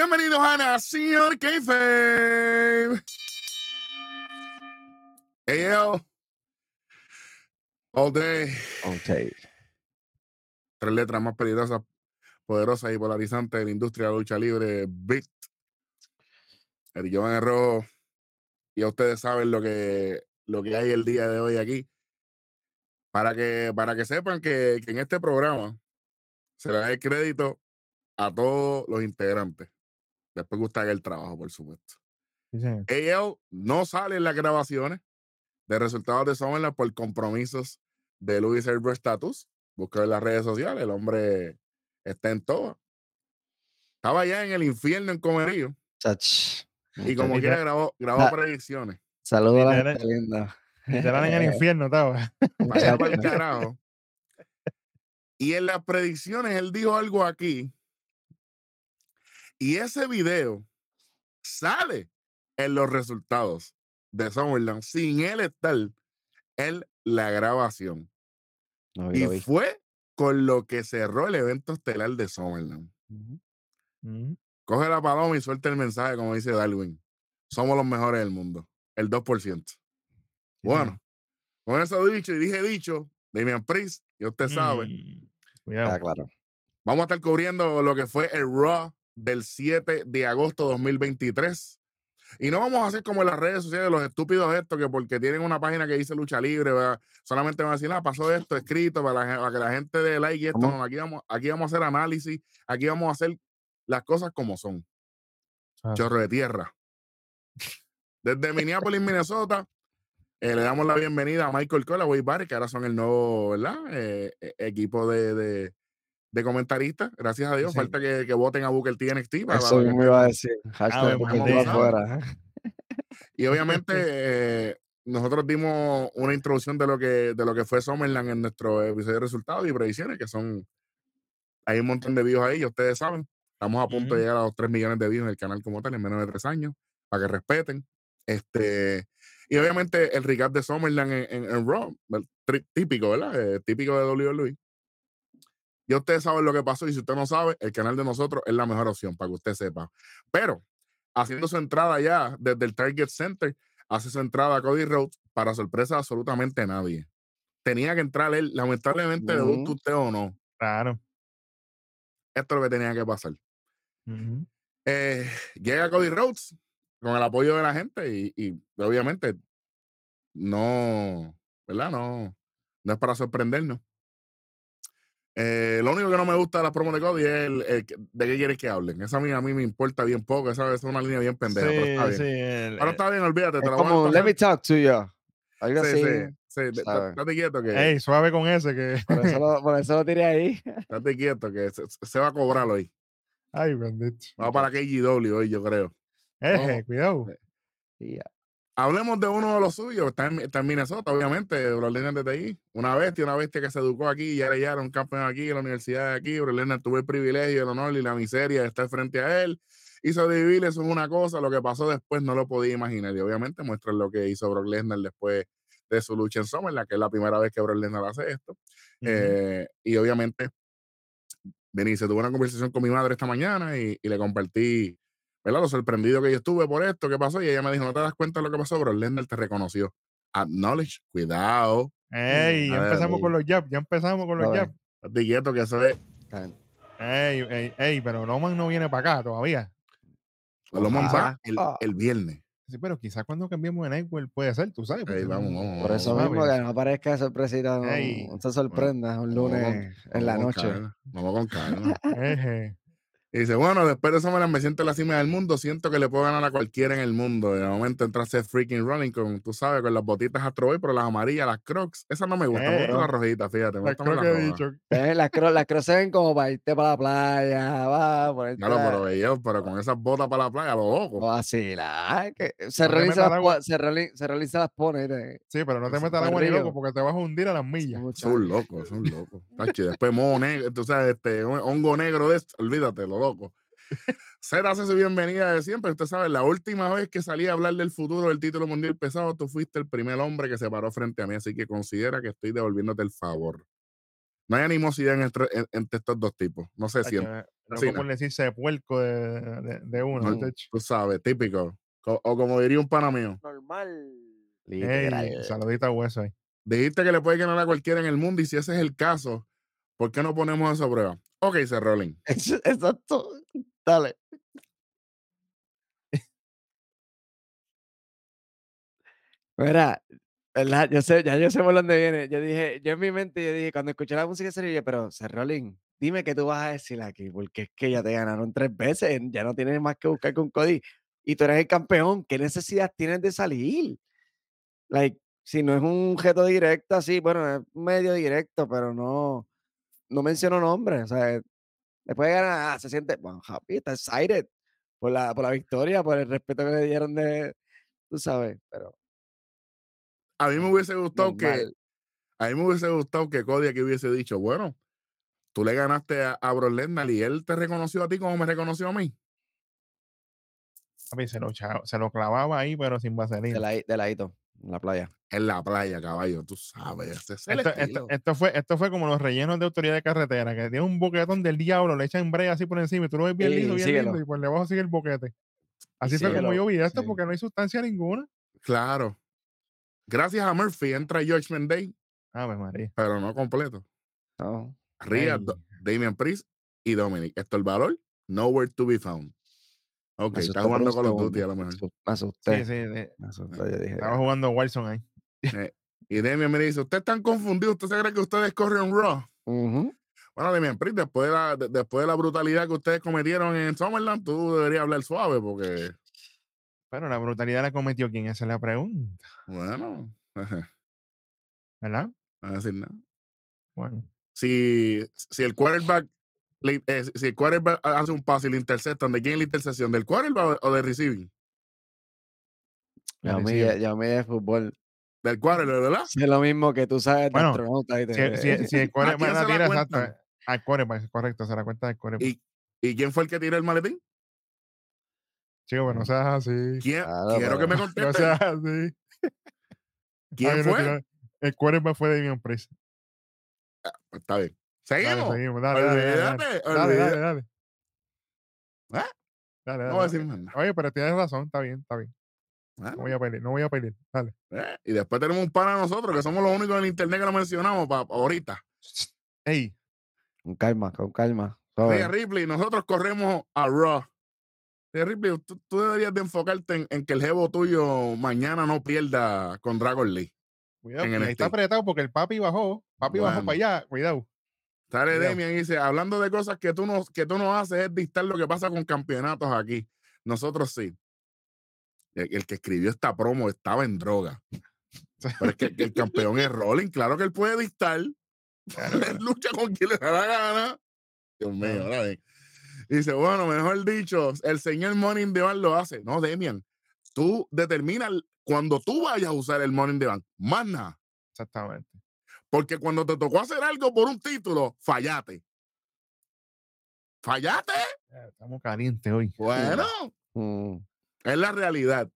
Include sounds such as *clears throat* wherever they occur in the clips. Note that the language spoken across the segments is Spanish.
Bienvenidos a Nación Kayfabe. AL. All day. Ok. Tres letras más peligrosas, poderosas y polarizantes de la industria de la lucha libre. Beat. El Giovanni Rojo. Ya ustedes saben lo que, lo que hay el día de hoy aquí. Para que, para que sepan que, que en este programa se le da el crédito a todos los integrantes. Después que usted haga el trabajo, por supuesto. Sí, señor. AL no sale en las grabaciones de resultados de Summerland por compromisos de Luis Herbert Status. Busca en las redes sociales, el hombre está en todo. Estaba ya en el infierno en Comerío Chach. y como quiera grabó, grabó predicciones. Saludos a la gente linda. Literal en el *laughs* infierno estaba. Vaya para el carajo. Y en las predicciones él dijo algo aquí. Y ese video sale en los resultados de Summerland sin él estar en la grabación. No, Y vi. fue con lo que cerró el evento estelar de Summerland. Coge la paloma y suelta el mensaje, como dice Darwin. Somos los mejores del mundo. El 2%. Sí, Bueno, con eso dicho y dije dicho, Damian Priest, y usted sabe, Mm, Cuidado. Ah, claro. vamos a estar cubriendo lo que fue el Raw del 7 de agosto 2023. Y no vamos a hacer como en las redes sociales los estúpidos estos que porque tienen una página que dice lucha libre, ¿verdad? solamente van a decir, ah, pasó esto escrito para, la gen- para que la gente dé like y esto. No, aquí, vamos, aquí vamos a hacer análisis, aquí vamos a hacer las cosas como son. Ah. Chorro de tierra. Desde Minneapolis, Minnesota, eh, le damos la bienvenida a Michael Cole, a Wade Barrett, que ahora son el nuevo ¿verdad? Eh, eh, equipo de, de, de comentaristas. Gracias a Dios. Sí. Falta que, que voten a Booker T NXT. para- Eso esté- iba a decir. Hashtag María. estuvo afuera. Y obviamente eh, nosotros dimos una introducción de lo que de lo que fue Summerland en nuestro episodio de resultados y predicciones, que son hay un montón de views ahí, y ustedes saben. Estamos a punto de Ujú. llegar a los 3 millones de views en el canal como tal en menos de 3 años, para que respeten. Este, y obviamente el recap de Summerland en, en, en Raw, típico, ¿verdad? Eh, típico de WWE. Y ustedes saben lo que pasó, y si usted no sabe, el canal de nosotros es la mejor opción para que usted sepa. Pero haciendo su entrada ya desde el Target Center, hace su entrada a Cody Rhodes para sorpresa de absolutamente nadie. Tenía que entrar él, lamentablemente, le guste Ujú. usted o no. Claro. Esto es lo que tenía que pasar. Ujú. Eh, llega Cody Rhodes con el apoyo de la gente y, y obviamente no, ¿verdad? No, no es para sorprendernos. Eh, lo único que no me gusta de las promos de Cody es el, el de qué quieres que hablen. Esa a mí, a mí me importa bien poco. Esa, esa es una línea bien pendeja, pero está bien. Sí, sí, el- Pero está bien, olvídate. Es Te la voy a como, let me talk to you. Algo Sí, así. sí, sí. Estate quieto que, Ey, suave con ese que. Por eso, lo, por eso lo tiré ahí. *laughs* estate quieto que se, se va a cobrar hoy. Ay, bendito. Va para KGW hoy, yo creo. Eje, cuidado. Y ya. Hablemos de uno de los suyos, está en, está en Minnesota, obviamente, Brock Lesnar desde ahí. Una bestia, una bestia que se educó aquí, ya era un campeón aquí, en la universidad de aquí. Brock Lesnar tuvo el privilegio, el honor y la miseria de estar frente a él. Y sobrevivir, eso es una cosa, lo que pasó después no lo podía imaginar. Y obviamente muestra lo que hizo Brock Lesnar después de su lucha en Summerland, que es la primera vez que Brock Lesnar hace esto. Ujú. Eh, y obviamente, Denise, tuve una conversación con mi madre esta mañana y, y le compartí, ¿verdad? Lo sorprendido que yo estuve por esto, ¿qué pasó? Y ella me dijo, ¿no te das cuenta de lo que pasó? Bro, Lesnar te reconoció. Acknowledge, cuidado. Ey, ya empezamos con los jabs, ya empezamos con los jabs. Estate quieto que eso es. Ey, ey, ey, pero Roman no viene para acá todavía. Loman va el, Ah. el viernes. Sí, pero quizás cuando cambiemos de Nightwell puede ser, tú sabes. Ey, porque vamos, no- vamos, Por eso vamos, mismo que no parezca sorpresita, no, Ey. se sorprenda un lunes con- en la noche. calma, Vamos con calma. Y dice, bueno, después de eso me, me siento en la cima del mundo, siento que le puedo ganar a cualquiera en el mundo. Y de momento entra a hacer freaking running con, tú sabes, con las botitas Astro Boy, pero las amarillas, las crocs, esas no me gustan, me gustan las rojitas, fíjate. Me las dicho. Eh, las cross las cross se ven como para irte para la playa, va, ponerte Claro, pero ellos, pero con esas botas para la playa, lo loco. o así, la, que se No realiza las, agua. se reali- se realiza las pone, ¿viste? Sí, pero no te metas al agua ni loco porque te vas a hundir a las millas. Son locos, son locos. Después moho negro, tú sabes, este, hon- hongo negro de esto, olvídate, lo loco. Seth hace su bienvenida de siempre. Usted sabe, la última vez que salí a hablar del futuro del título mundial pesado, tú fuiste el primer hombre que se paró frente a mí, así que considera que estoy devolviéndote el favor. No hay animosidad entre, en- entre estos dos tipos. No sé si, no. por decirse puerco de, de, de uno. No. tacho. tú sabes, típico. Co- O como diría un pana mío, Normal. Saludita a hueso ahí. dijiste que le puede ganar a cualquiera en el mundo y si ese es el caso, ¿por qué no ponemos eso a prueba? Ok, se Rolling. *laughs* Exacto. Dale. Mira, ¿verdad? Yo sé, ya yo sé por dónde viene. Yo dije, yo en mi mente, yo dije, cuando escuché la música serio, yo, pero Rolling, dime qué tú vas a decir aquí, porque es que ya te ganaron tres veces, ya no tienes más que buscar con Cody. Y tú eres el campeón, ¿qué necesidad tienes de salir? Like, si no es un objeto directo así, bueno, es medio directo, pero no, no menciono nombres. O sea, después de ganar, ah, se siente, bueno, happy, está excited por la, por la victoria, por el respeto que le dieron de, tú sabes, pero A mí me hubiese gustado que, a mí me hubiese gustado que Cody aquí hubiese dicho, bueno, tú le ganaste a, a Brock Lesnar y él te reconoció a ti como me reconoció a mí. Papi, se, lo, se lo clavaba ahí, pero sin de, vaselina. la, de ladito, en la playa. En la playa, caballo, tú sabes. Es Esto, esto- estilo. esto fue, esto fue como los rellenos de autoridad de carretera, que tiene un boquetón del diablo, le echan brea así por encima y tú lo ves bien Sí, lindo, bien síguelo. lindo, y por debajo sigue el boquete. Así fue como yo vi esto, sí. porque no hay sustancia ninguna. Claro. Gracias a Murphy entra Judgment Day, Ave María. pero no completo. No, Ey. Do- Damian Priest y Dominic. Esto el valor, nowhere to be found. Ok, me está jugando Call of segundo, Duty a lo me mejor. Me Sí, asusté. sí, de- Me asusté, yo dije, estaba jugando Wilson ahí. *laughs* Eh, y Damian me dice, usted están confundido, usted se cree que ustedes corren Raw. Bueno, Priest, después de, la, de- después de la brutalidad que ustedes cometieron en Summerland, tú deberías hablar suave porque, Pero la brutalidad la cometió quién, esa es la pregunta, bueno, *laughs* ¿verdad? no voy a decir nada. Bueno, Si, si el quarterback le- eh, si el quarterback hace un pase y le interceptan, ¿de quién es la intercepción? ¿Del quarterback o de receiving? Yo a mí, recibe. yo a mí de fútbol. Del quarterback, ¿verdad? Sé lo mismo que tú sabes de Bueno, astronauta y de- si, si, si el core ¿A quién la tira, exacto, al quarterback, correcto, se la cuenta del quarterback. ¿Y, ¿Y quién fue el que tiró el maletín? Chico, pero no seas así. ¿Quién? Claro, Quiero que me *laughs* No conteste. seas *laughs* así. ¿Quién Ay, fue? *laughs* El quarterback fue Damian Priest. Está bien. Dale, Seguimos. Dale, dale, dale, dale. Olvídate, Dale, olvídate. dale, dale. ¿Ah? Dale, No voy a dale. decir más nada. Oye, pero tienes razón, está bien, está bien. Bueno, No voy a pelear, no voy a pelear. Dale. eh, Y después tenemos un pana nosotros, que somos los únicos en el internet que lo mencionamos pa- pa ahorita. Ey, Con calma, con calma. Suave. Ripley, nosotros corremos a Raw. Rhea Ripley, tú, tú deberías de enfocarte en, en que el jevo tuyo mañana no pierda con Dragon Lee. cuidado. En ahí está apretado porque el papi bajó. Papi bajó para allá. Cuidado. Sale. Demian y dice, hablando de cosas que tú, no, que tú no haces es dictar lo que pasa con campeonatos aquí. Nosotros sí. El, el que escribió esta promo estaba en droga. Pero es que, que el campeón es Rolling. Claro que él puede dictar. *laughs* Él lucha con quien le da la gana. Dios mío, ahora bien. Dice, bueno, mejor dicho, el señor Money in the Bank lo hace. No, Demian, tú determinas cuando tú vayas a usar el Money in the Bank. Más nada. Exactamente. Porque cuando te tocó hacer algo por un título, fallate. Fallate. Ya, Estamos calientes hoy. Bueno, Mm, es la realidad.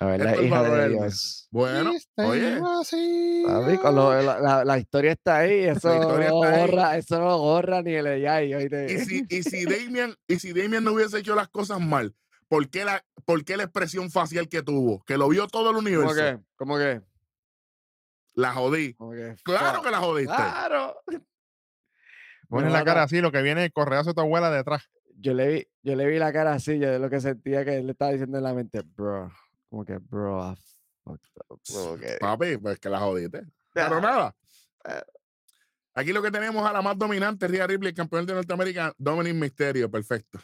La verdad, Esto es hija valor de. Dios. Bueno, oye, Papi, con lo- la, la- la historia está ahí, *laughs* eso historia no está ahí. borra, eso no lo borra ni el AI. oíste. y si, y si *laughs* Damian, y si Damian no hubiese hecho las cosas mal, ¿por qué la, por qué la expresión facial que tuvo? Que lo vio todo el ¿Cómo universo. que? ¿Cómo que? La jodí. Claro Fuck. que la jodiste. Claro. *laughs* Pones Me la cara así, lo que viene el correazo de tu abuela detrás. Yo le vi, yo le vi la cara así, yo de lo que sentía que él le estaba diciendo en la mente, bro, como que, bro, I fucked up", como que, Papi, pues que la jodiste. *laughs* Pero nada. ah. Aquí lo que tenemos a la más dominante, Rhea Ripley, campeón de Norteamérica, Dominic Misterio, perfecto.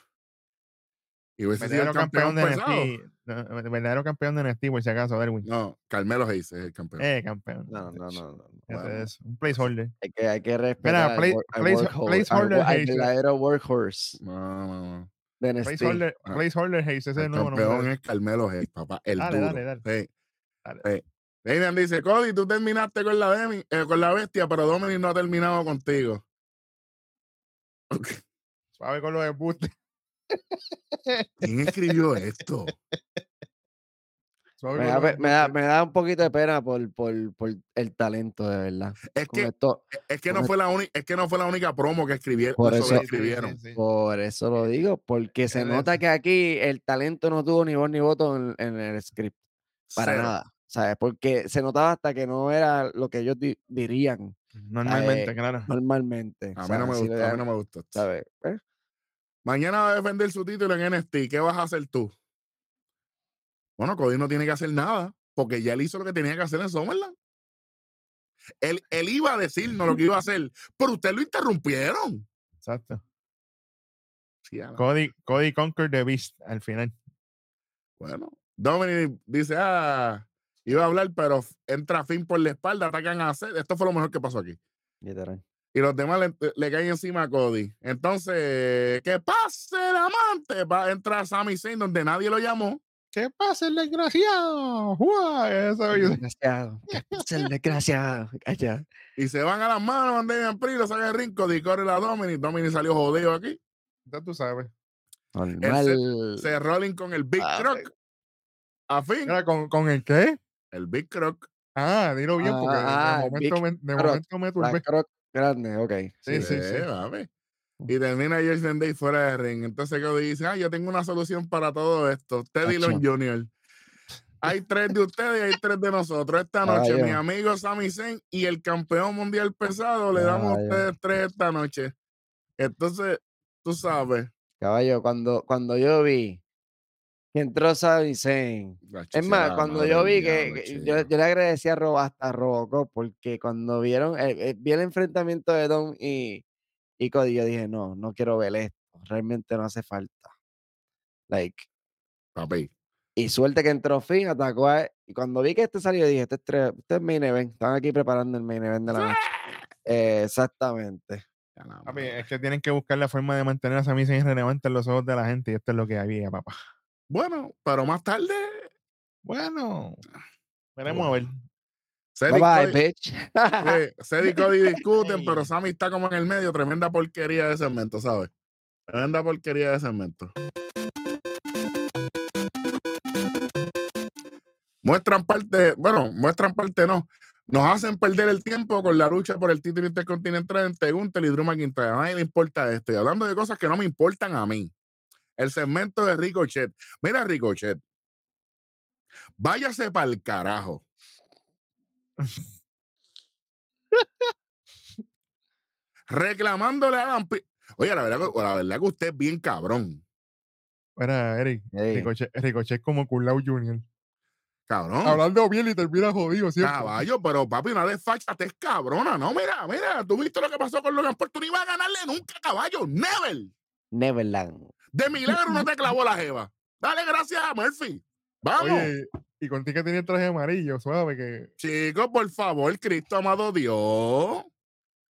Y hubiese sido el Verdadero campeón campeón, de. NXT. no, Verdadero campeón de NXT, por si acaso, Erwin. No, Carmelo Hayes es el campeón. Eh, campeón. No, no, no, no. Bueno. eso, Un placeholder. Hay que, hay que respetar al, play- al place- workhorse- al placeholder al Hayes. verdadero workhorse No, no, no. de NXT. Placeholder, Ah. placeholder Hayes, ese es el nuevo campeón nombre. es Carmelo Hayes, papá. El Dale, duro. dale, dale. Sí. Dale. Sí. Damian dice, Cody, tú terminaste con la, Demi- eh, con la bestia, pero Dominic no ha terminado contigo. *laughs* Ok. Suave con los embustes. ¿Quién escribió esto? Me da, los pe- me, da, embustes. me da un poquito de pena por, por, por el talento, de verdad. Es que, esto, es que no fue la única, es que no fue la única promo que escribieron, Por eso- sobreescribieron. Sí, sí, sí. por eso lo digo, porque se Es nota que aquí el talento no tuvo ni voz ni voto en, en el script, para Cero. nada. ¿Sabes? Porque se notaba hasta que no era lo que ellos di- dirían Normalmente, eh, claro. normalmente. A mí sea, no me si le gustó, a mí dan- no me gustó. ¿sabes? Eh, Mañana va a defender su título en NXT. ¿Qué vas a hacer tú? Bueno, Cody no tiene que hacer nada, porque ya él hizo lo que tenía que hacer en Summerland. Él, él iba a decirnos lo que iba a hacer, pero ustedes lo interrumpieron. Exacto. Sí, Cody, Cody Conquer the Beast al final. Bueno, Dominic dice, ah, iba a hablar, pero entra Finn por la espalda, atacan a Seth. Esto fue lo mejor que pasó aquí. literal. Y los demás le, le caen encima a Cody. Entonces, que pase el amante. Va a entrar Sami Zayn donde nadie lo llamó. ¿Qué pasa, el desgraciado? ¡Guau! Eso, El desgraciado. ¿qué pasa, el desgraciado. *laughs* Calla. Y se van a las manos, van Damian Priest, lo sacan el ring, Cody corre la Dominic. Dominic salió jodido aquí. ya tú sabes. Normal. Se rolling con el Big Ah, Croc. A fin, ¿con, ¿con el qué? el Big Croc. Ah, dilo bien, porque de- Ah, de, momento Big me, de Croc. momento me turbé. Grande, ok. Sí, sí, sí. mami. Y termina Jason Day fuera de ring. Entonces Cody dice, ah, yo tengo una solución para todo esto. Teddy. Long Jr. Hay tres de ustedes y hay tres de nosotros. Esta noche, mi amigo Sami Zayn y el campeón mundial pesado le damos a ustedes tres esta noche. Entonces, tú sabes. Caballo, cuando, cuando yo vi entró Sami Zayn, Es más, cuando yo vi que, que yo, yo le agradecí a Robo, hasta a Robocop, porque cuando vieron, eh, eh, vi el enfrentamiento de Don y, y Cody, yo dije, no, no quiero ver esto, realmente no hace falta. Like, Papi, y suerte que entró Finn, atacó a él, y cuando vi que este salió, dije, este es, tre- este es main event, están aquí preparando el main event de la noche. Eh, exactamente. Papi, es que tienen que buscar la forma de mantener a Sami Zayn relevante en los ojos de la gente y esto es lo que había, papá. Bueno, pero más tarde, Bueno, veremos a ver. Bye bye, bitch. Seth y Cody discuten, pero *laughs* Sammy está como en el medio. Tremenda porquería de segmento, ¿sabes? Tremenda porquería de segmento. Muestran parte, bueno, muestran parte no. Nos hacen perder el tiempo con la lucha por el título intercontinental entre Gunther y Drew McIntyre. A nadie le importa esto. Y hablando de cosas que no me importan a mí. El segmento de Ricochet. Mira, Ricochet. Váyase para el carajo. Reclamándole a Adam Pi- Oye, la verdad, que- la verdad que usted es bien cabrón. Mira, Eric, Ricochet, Ricochet como Kurlau Jr. Cabrón. Hablando bien y termina jodido, ¿cierto? Caballo, pero papi, una desfachate es cabrona. No, mira, mira, tú viste lo que pasó con Logan Paul. Tú no ibas a ganarle nunca, caballo. Never. Neverland. De milagro no te clavó la *laughs* jeva. Dale gracias a Murphy. Vamos. Oye, y contigo que tenía el traje amarillo, suave, que Chicos, por favor, Cristo amado Dios.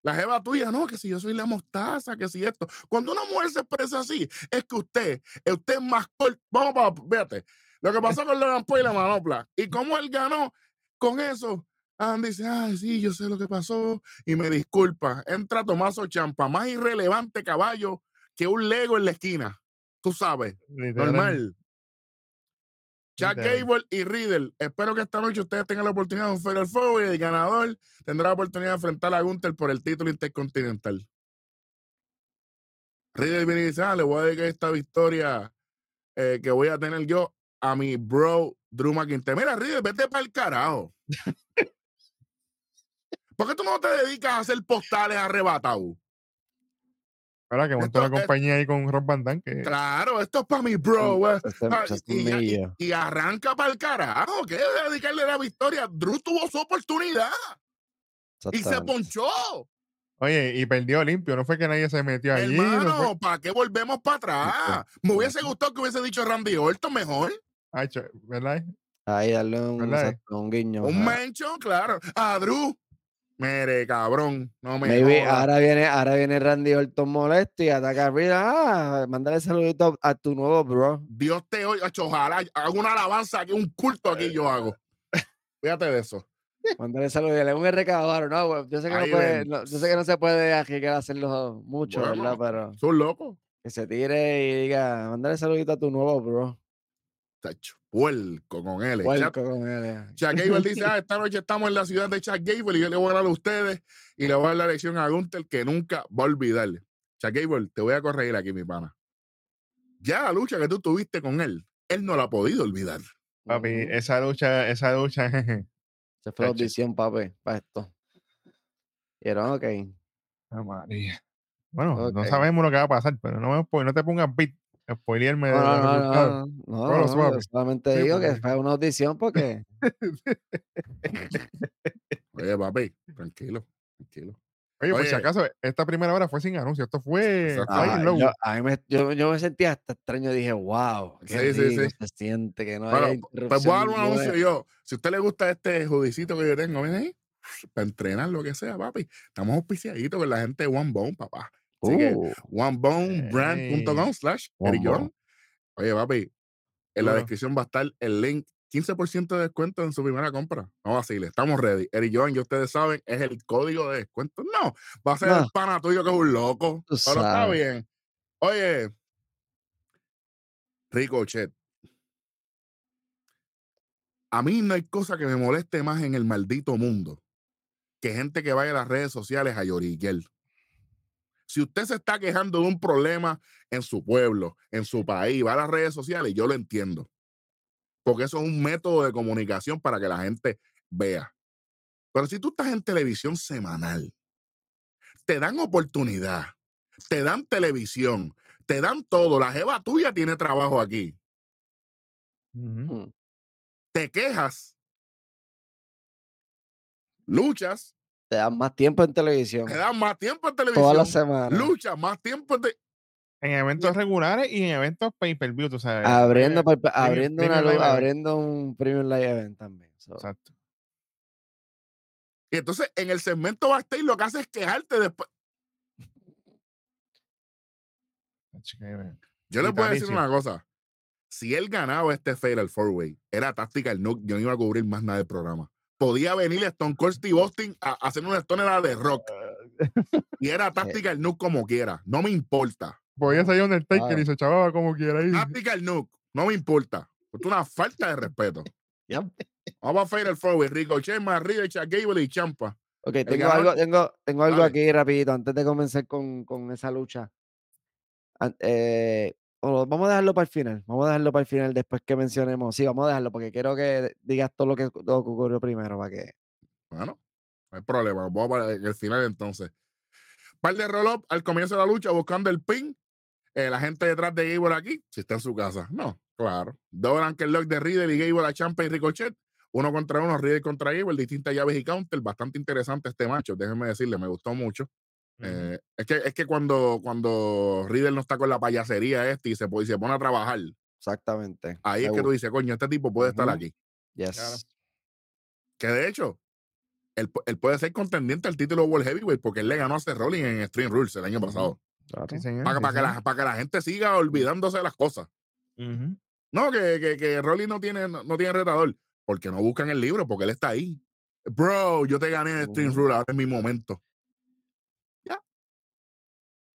La jeva tuya, no, que si yo soy la mostaza, que si esto. Cuando una mujer se expresa así, es que usted, usted es más corto. Vamos para, fíjate, lo que pasó con Logan Paul y la manopla. Y cómo él ganó con eso. Adam dice, ay, sí, yo sé lo que pasó y me disculpa. Entra Tomaso Champa, más irrelevante caballo que un Lego en la esquina. Tú sabes, normal. Jack. Gable y Riddle. Espero que esta noche ustedes tengan la oportunidad de un Fatal Four y el ganador tendrá la oportunidad de enfrentar a Gunther por el título intercontinental. Riddle viene y dice, ah, le voy a dedicar esta victoria eh, que voy a tener yo a mi bro Drew McIntyre. Mira, Riddle, vete para el carajo. *laughs* ¿Por qué tú no te dedicas a hacer postales arrebatados? Ahora que montó la compañía ahí con Rob Van Damme, que Claro, esto es para mi bro. Este Ah, y, y- mío. y arranca para el carajo. ¿Qué? Dedicarle la victoria. Drew tuvo su oportunidad y se ponchó. Oye, y perdió limpio, no fue que nadie se metió allí. no fue- Hermano, ¿para qué volvemos para atrás? Me hubiese gustado que hubiese dicho Randy Orton mejor. Ay, ¿verdad? Ahí darle un, un guiño. Un mention, claro. A Drew. Mire, cabrón. No me Maybe ahora viene, ahora viene Randy Orton molesto y ataca a. Ah, mándale saludito a tu nuevo bro. Dios te oiga. Ojalá hago una alabanza aquí, un culto aquí yo hago. Fíjate de eso. Mándale saludos. Dale un ahora, ¿no? Yo sé que no puede, no- yo sé que no se puede arriesgar a hacerlo mucho, Bueno, ¿verdad? Pero Son locos. que se tire y diga, mándale saludito a tu nuevo bro. tacho, puerco con él. Puerco con él. Chuck Gable dice, ah, *laughs* esta noche estamos en la ciudad de Chuck Gable y yo le voy a dar a ustedes y le voy a dar la lección a Gunther que nunca va a olvidarle. Chuck Gable, te voy a corregir aquí, mi pana. Ya la lucha que tú tuviste con él, él no la ha podido olvidar. Papi, esa lucha, esa lucha. *laughs* jeje. Se fue la audición, papi, para esto. Y era, ok. Ah, María. Bueno, no sabemos lo que va a pasar, pero no, no te pongas beat, spoilearme No, no, no, no, solamente Sí, digo que porque- fue una audición porque *laughs* Oye, papi, tranquilo, tranquilo. Oye, por si acaso, esta primera hora fue sin anuncio. Esto fue Ah, yo, a mí me, yo, yo me sentía hasta extraño. Dije, wow, qué Sí, sí, sí. se siente que no Bueno, haya pues voy a dar un anuncio yo. Si a usted le gusta este judicito que yo tengo, ven ahí, para entrenar lo que sea, papi. Estamos auspiciaditos con la gente de One Bone, papá. Así que Uh, onebonebrand.com slash Eric. Oye, papi, en la descripción va a estar el link. 15% de descuento en su primera compra. No vacile, estamos ready. Eric John, ya ustedes saben, es el código de descuento. No, va a ser No. el pana tuyo que es un loco. Tú Pero está bien. Oye, Ricochet. A mí no hay cosa que me moleste más en el maldito mundo que gente que vaya a las redes sociales a lloriquear. Si usted se está quejando de un problema en su pueblo, en su país, va a las redes sociales, yo lo entiendo. Porque eso es un método de comunicación para que la gente vea. Pero si tú estás en televisión semanal, te dan oportunidad, te dan televisión, te dan todo. La jeva tuya tiene trabajo aquí. Mm, Te quejas, luchas, te dan más tiempo en televisión. te dan más tiempo en Toda televisión, la semana. luchas, más tiempo en eventos regulares y en eventos pay-per-view, tú sabes. Abriendo, Eh, pa- premium- abriendo, una abriendo un premium live event también. so. Exacto. Y entonces en el segmento backstage lo que hace es quejarte después. Yo voy a decir una cosa. Si él ganaba este Fatal Four Way, era táctica el Nook, yo no iba a cubrir más nada del programa. Podía venir Stone Cold Steve Austin a, a hacer una Stone de rock. *laughs* Y era táctica el Nook como quiera. No me importa. Podía salir Undertaker Claro. y se chavaba como quiera ahí. Táctica el Nook. No me importa. Es una falta de respeto. *laughs* Yep. Vamos a Fatal Four Way. Ricochet, Marriott, Chuck Gable y Champa. Ok, tengo ganador- algo, tengo, tengo algo aquí rapidito antes de comenzar con, con esa lucha. Eh, vamos a dejarlo para el final. Vamos a dejarlo para el final después que mencionemos. Sí, vamos a dejarlo porque quiero que digas todo lo que, todo ocurrió primero para que. Bueno, no hay problema. Vamos para el final entonces. Par de roll-up al comienzo de la lucha buscando el pin. Eh, la gente detrás de Gable aquí, si está en su casa. No, claro. Double Ankle Lock de Riddle y Gable a Champa y Ricochet. Uno contra uno, Riddle contra Gable, distintas llaves y counter. Bastante interesante este macho, déjenme decirle, me gustó mucho. Eh, es que, es que cuando, cuando Riddle no está con la payasería este y se, pone- y se pone a trabajar, Exactamente. ahí es que tú dices, coño, este tipo puede estar aquí. Yes. Claro. Que de hecho, él, él puede ser contendiente al título World Heavyweight porque él le ganó a Seth Rollins en Extreme Rules el año pasado. Claro. Sí, señor, Para, sí, para que la, para que la gente siga olvidándose de las cosas. No, que, que, que Rollins no tiene, no, no tiene retador. Porque no buscan el libro, porque él está ahí. Bro, yo te gané en Extreme Ujú. Rules, ahora es mi momento.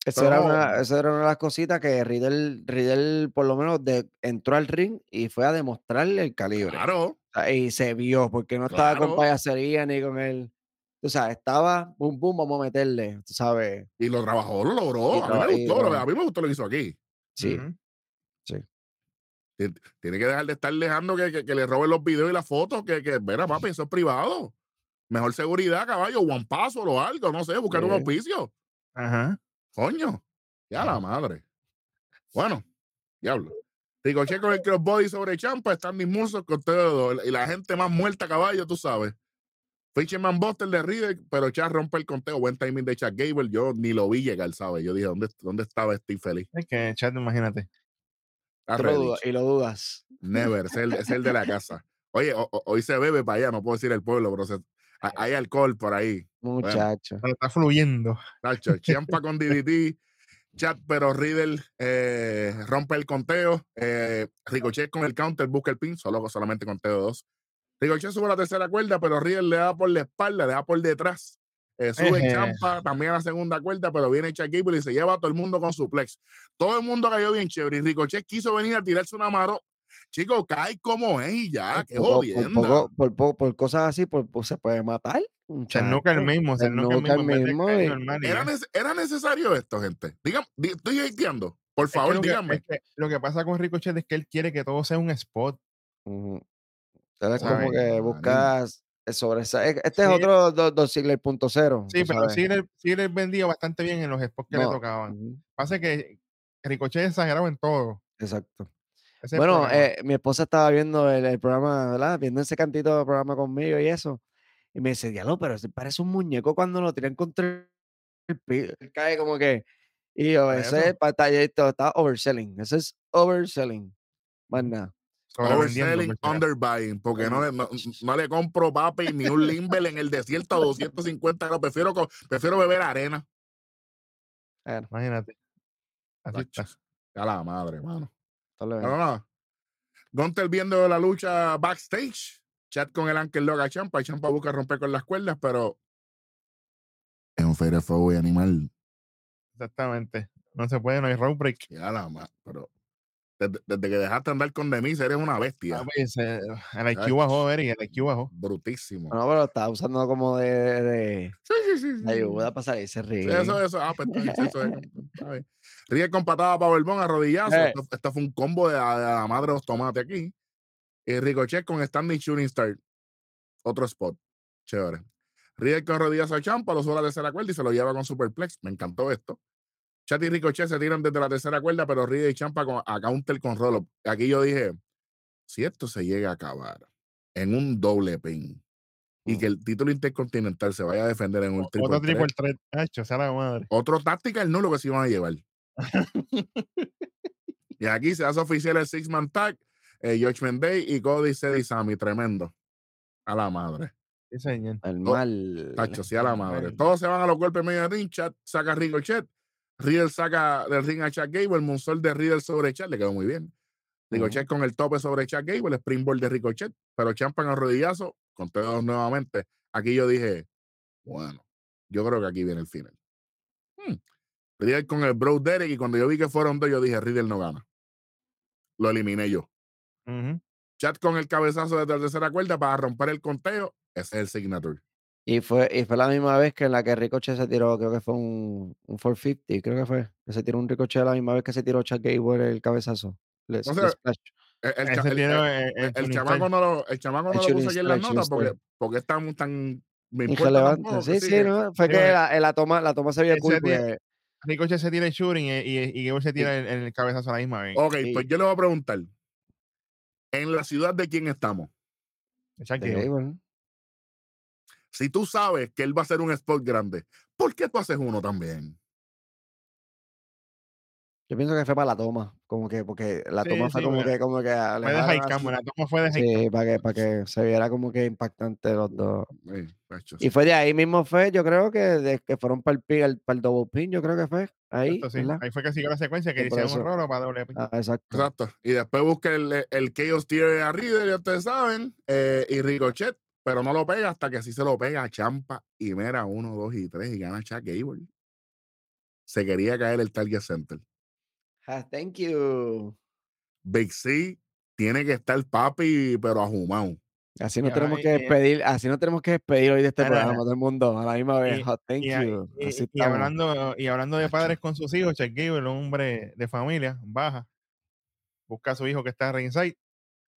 Eso era, una, eso era una de las cositas que Riddle, Riddle por lo menos de- entró al ring y fue a demostrarle el calibre. Claro. O sea, Y se vio, porque no estaba con payasería ni con él. Tú sabes, estaba, boom, boom, vamos a meterle, tú sabes. Y lo trabajó, lo logró. A mí me gustó, lo- a mí me gustó lo que hizo aquí. Sí. Tien- Tiene que dejar de estar dejando que, que- que le roben los videos y las fotos, que, que verá, papi, eso es privado. Mejor seguridad, caballo, one password o algo, no sé, buscar un Sí. auspicio. Ajá. Coño, ya la madre. Bueno, diablo. Ricochet *laughs* con el crossbody sobre Champa, standing moonsault con todo. Y la gente más muerta a caballo, tú sabes. Fisherman Buster de Riddle, pero Chad rompe el conteo. Buen timing de Chad Gable. Yo ni lo vi llegar, ¿sabes? Yo dije, ¿dónde, dónde estaba este infeliz? Es que, chat, imagínate. Lo dudas- y lo dudas. Never, es el, es el de la casa. Oye, ho- ho- hoy se bebe para allá, no puedo decir el pueblo, pero se- hay alcohol por ahí. Muchacho. Pero está fluyendo. *laughs* Nacho, Champa con DDT, chat, pero Riddle eh, rompe el conteo. Eh, Ricochet con el counter busca el pin, solo, solamente conteo dos. Ricochet sube a la tercera cuerda, pero Riddle le da por la espalda, le da por detrás. Eh, sube. Champa también a la segunda cuerda, pero viene Gable y se lleva a todo el mundo con suplex. Todo el mundo cayó bien chévere. Y Ricochet quiso venir a tirarse una maro Chico, cae como es y ya, Por qué por, jodienda. poco, por, po- por cosas así, por, se puede matar. Se nuca el mismo, se nuca el mismo. ¿Era, era necesario esto, gente? Di- estoy hateando. Por Es que favor, lo que- díganme. es que lo que pasa con Ricochet es que él quiere que todo sea un spot. Él es ¿Sabes? como que buscas sobre Este es Sí. otro Do- Dos Ziggler punto cero. Sí, pero le, sí le vendía bastante bien en los spots que le No, tocaban. ujú, Pasa que Ricochet es exagerado en todo. Exacto. Ese Bueno, eh, mi esposa estaba viendo el, el programa, ¿verdad? Viendo ese cantito de programa conmigo y eso. Y me dice, diablo, pero ese parece un muñeco cuando lo tiran contra el piso. Él Cae como que. Y yo, eso. es patallito, está overselling. Eso es overselling. Más nada. Sobrevendiendo, Overselling, underbuying, porque no le, no, no le compro papi ni un Limber en el desierto a 250 euros. Prefiero, prefiero beber arena. Bueno, Imagínate. Así está. A la madre, mano. Pero demás. nada. Gunter viendo la lucha backstage. Chat con el Ankel Loga Champa. Y Champa busca romper con las cuerdas, pero. Es un fair y animal. Exactamente. No se puede, no hay road break. Ya la madre. Pero. Desde, desde que dejaste andar con Demis, eres una bestia. Papi, se- el IQ bajó, Eri, el IQ bajó. Brutísimo. No, pero está usando como de, de, Sí, sí, sí, ayuda para salirse Sí, ríe. eso, eso. Ah, pues eso es- *laughs* está bien. Ríe con patada para Borbón a rodillazo. Eh. Esto, esto fue un combo de, la- de la madre de los tomates aquí. Y Ricochet con Standing Shooting Star. Otro spot. Chévere. Ríe con rodillazo a Champa, lo sube a la tercera cuerda y se lo lleva con Superplex. Me encantó esto. Chat y Ricochet se tiran desde la tercera cuerda, pero Ríe y Champa con, a counter con roll Aquí yo dije, si esto se llega a acabar en un doble pin y Mm. que el título intercontinental se vaya a defender en un triple Otro triple threat. Hacho, sea la madre. otro táctica nulo que se iban a llevar. *laughs* y aquí se hace oficial el Six Man Tag, eh, Judgment Day y Cody, y Sammy. Tremendo. A la madre. Sí, señor. El Oh, mal. Tacho, sí a la madre. Todos se van a los golpes medio de ring. Chat saca a Ricochet. Riddle saca del ring a Chad Gable. Monsol de Riddle sobre Chad. Le quedó muy bien. Ricochet con el tope sobre Chad Gable. Springboard de Ricochet. Pero Champa en el rodillazo. Con todos nuevamente. Aquí yo dije, bueno, yo creo que aquí viene el final. Hmm. Riddle con el Bro Derek. Y cuando yo vi que fueron dos, yo dije, Riddle no gana. Lo eliminé yo. Ujú. Chat con el cabezazo desde la tercera cuerda para romper el conteo. Ese es el signature. Y fue, y fue la misma vez que en la que Ricochet se tiró, creo que fue un, un 450, creo que fue. Que se tiró un Ricochet la misma vez que se tiró Chad Gable el cabezazo. Le- sea, le splash. El, el, el- el- el, el, el chamaco no lo, el chamaco no lo puso aquí en las notas porque, porque es tan, me importa Sí, sí, que- ¿no? Fue Sí, que la, la toma, la toma se vio Ese cool día- Ricochet se tira el shooting y, y, y Gable se tira el, el cabezazo a la misma vez. Ok, Sí. pues yo le voy a preguntar. En la ciudad de quién estamos. Gable. Gable. Si tú sabes que él va a hacer un spot grande, ¿por qué tú haces uno también? Yo pienso que fue para la toma, como que, porque la Sí, toma fue sí, como que, como que Fue de así. cam, la toma fue de high cam. Sí, para que, para que se viera como que impactante los dos. Y sí. fue de ahí mismo fue, yo creo que de que fueron para el, pin, el- para el double pin, yo creo que fue ahí, Exacto, sí. Ahí fue que siguió la secuencia que Sí, hicieron un rolo para doble pin. Ah, exacto. Exacto. Y después busca el, el Chaos Tier a Riddle, ya ustedes saben, eh, y Ricochet, pero no lo pega hasta que sí se lo pega a Champa y mira, uno, dos y tres y gana Chuck Gable. Se quería caer el Target Center. Ah, thank you. Big C tiene que estar papi, pero ahumado. Así no tenemos que y- despedir, así no tenemos que despedir hoy de este programa, todo el mundo, a la misma vez. Y- Ah, thank Y, you. y- Así y estamos. hablando, y hablando de padres *laughs* con sus hijos, Chuck Gable, un hombre de familia, baja, busca a su hijo que está ringside,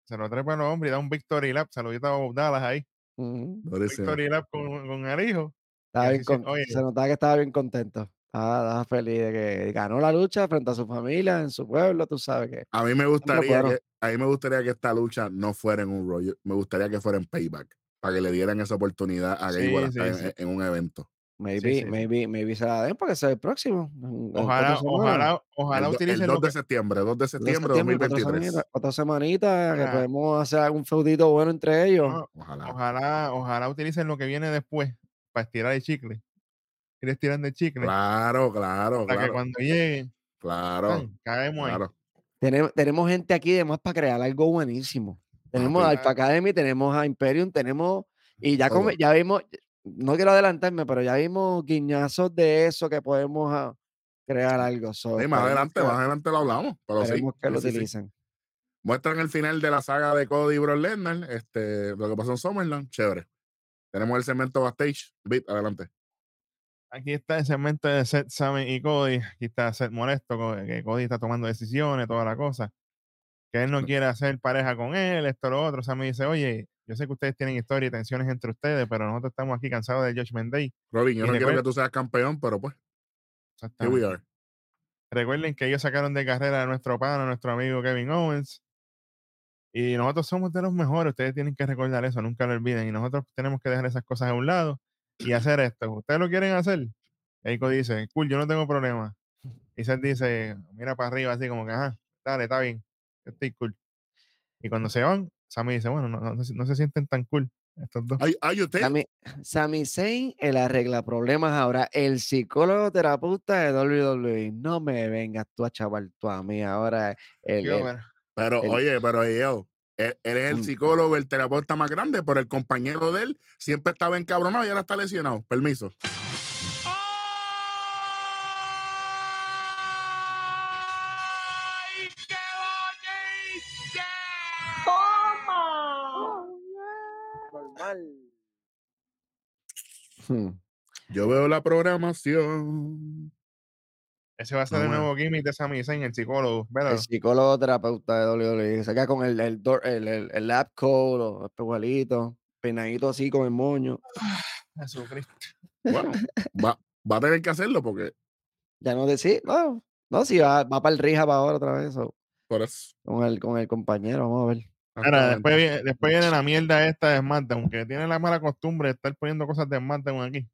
se lo trepa a los hombres y da un victory lap, saludito a Bob Dallas ahí, victory lap con, con el hijo. Bien con- se notaba que estaba bien contento. Estaba feliz de que ganó la lucha frente a su familia, en su pueblo, tú sabes que. A mí me gustaría que, a mí me gustaría que esta lucha no fuera en un rollo, me gustaría que fuera en payback, para que le dieran esa oportunidad a Gable sí, en, sí. en un evento. Maybe, maybe, maybe se la den porque es el próximo. Ojalá, ojalá, ojalá el, do- el utilicen 2 lo de septiembre, 2 de septiembre de septiembre, cuatro 2023. semanitas, cuatro semanitas, que Ah. podemos hacer algún feudito bueno entre ellos. no, Ojalá. ojalá, ojalá utilicen lo que viene después para estirar el chicle. Ir estirando el chicle. Claro, claro, para que claro. cuando lleguen, Claro, caemos ahí. Tenemos, tenemos gente aquí de más para crear algo buenísimo. Tenemos a Papi. Alpha Academy, tenemos a Imperium, tenemos. Y ya, come- ya vimos, no quiero adelantarme, pero ya vimos guiñazos de eso que podemos ah, crear algo. Sí, más adelante, que- más adelante lo hablamos, pero sí, que lo sí, utilicen. muestran el final de la saga de Cody y Lesnar, este, lo que pasó en Summerland, chévere. Tenemos el segmento backstage, Beat, adelante. Aquí está el segmento de Seth, Sammy y Cody. Aquí está Seth molesto, que Cody está tomando decisiones, toda la cosa. Que él no quiere hacer pareja con él, esto, lo otro. Sammy dice, oye, yo sé que ustedes tienen historia y tensiones entre ustedes, pero nosotros estamos aquí cansados del Judgment Day. Robin, yo Y no quiero que tú seas campeón, pero pues, here we are. Recuerden que ellos sacaron de carrera a nuestro pana, a nuestro amigo Kevin Owens. Y nosotros somos de los mejores. Ustedes tienen que recordar eso, nunca lo olviden. Y nosotros tenemos que dejar esas cosas a un lado y hacer esto. ¿Ustedes lo quieren hacer? Eiko dice, cool, yo no tengo problema. Y Seth dice, mira para arriba, así como que, ajá, dale, está bien. Yo estoy cool. Y cuando se van, Sammy dice, bueno, no, no se- no se sienten tan cool estos dos. Ay, usted. Sami, Sami Zayn, el arregla problemas ahora. El psicólogo terapeuta de WWE. No me vengas tú a chaval tú a mí ahora. El, el- Pero, el- oye, pero yo, él, él es el Mm. psicólogo, el terapeuta más grande, pero el compañero de él siempre estaba encabronado y ahora está lesionado. Permiso. Hmm. Yo veo la programación. Ese va a ser el nuevo gimmick de Sami Zayn, el psicólogo. El psicólogo terapeuta de WWE. Se queda con el, el, dor- el, el, el lab coat, los espejuelitos, peinadito así con el moño. *sighs* Jesucristo. Bueno, va, va a tener que hacerlo porque, Ya no decir, no, no, si va, va para el Rija para ahora otra vez. o por eso. con, el, con el compañero, vamos a ver. Ahora, después, viene, después viene la mierda esta de SmackDown, que tiene la mala costumbre de estar poniendo cosas de SmackDown aquí.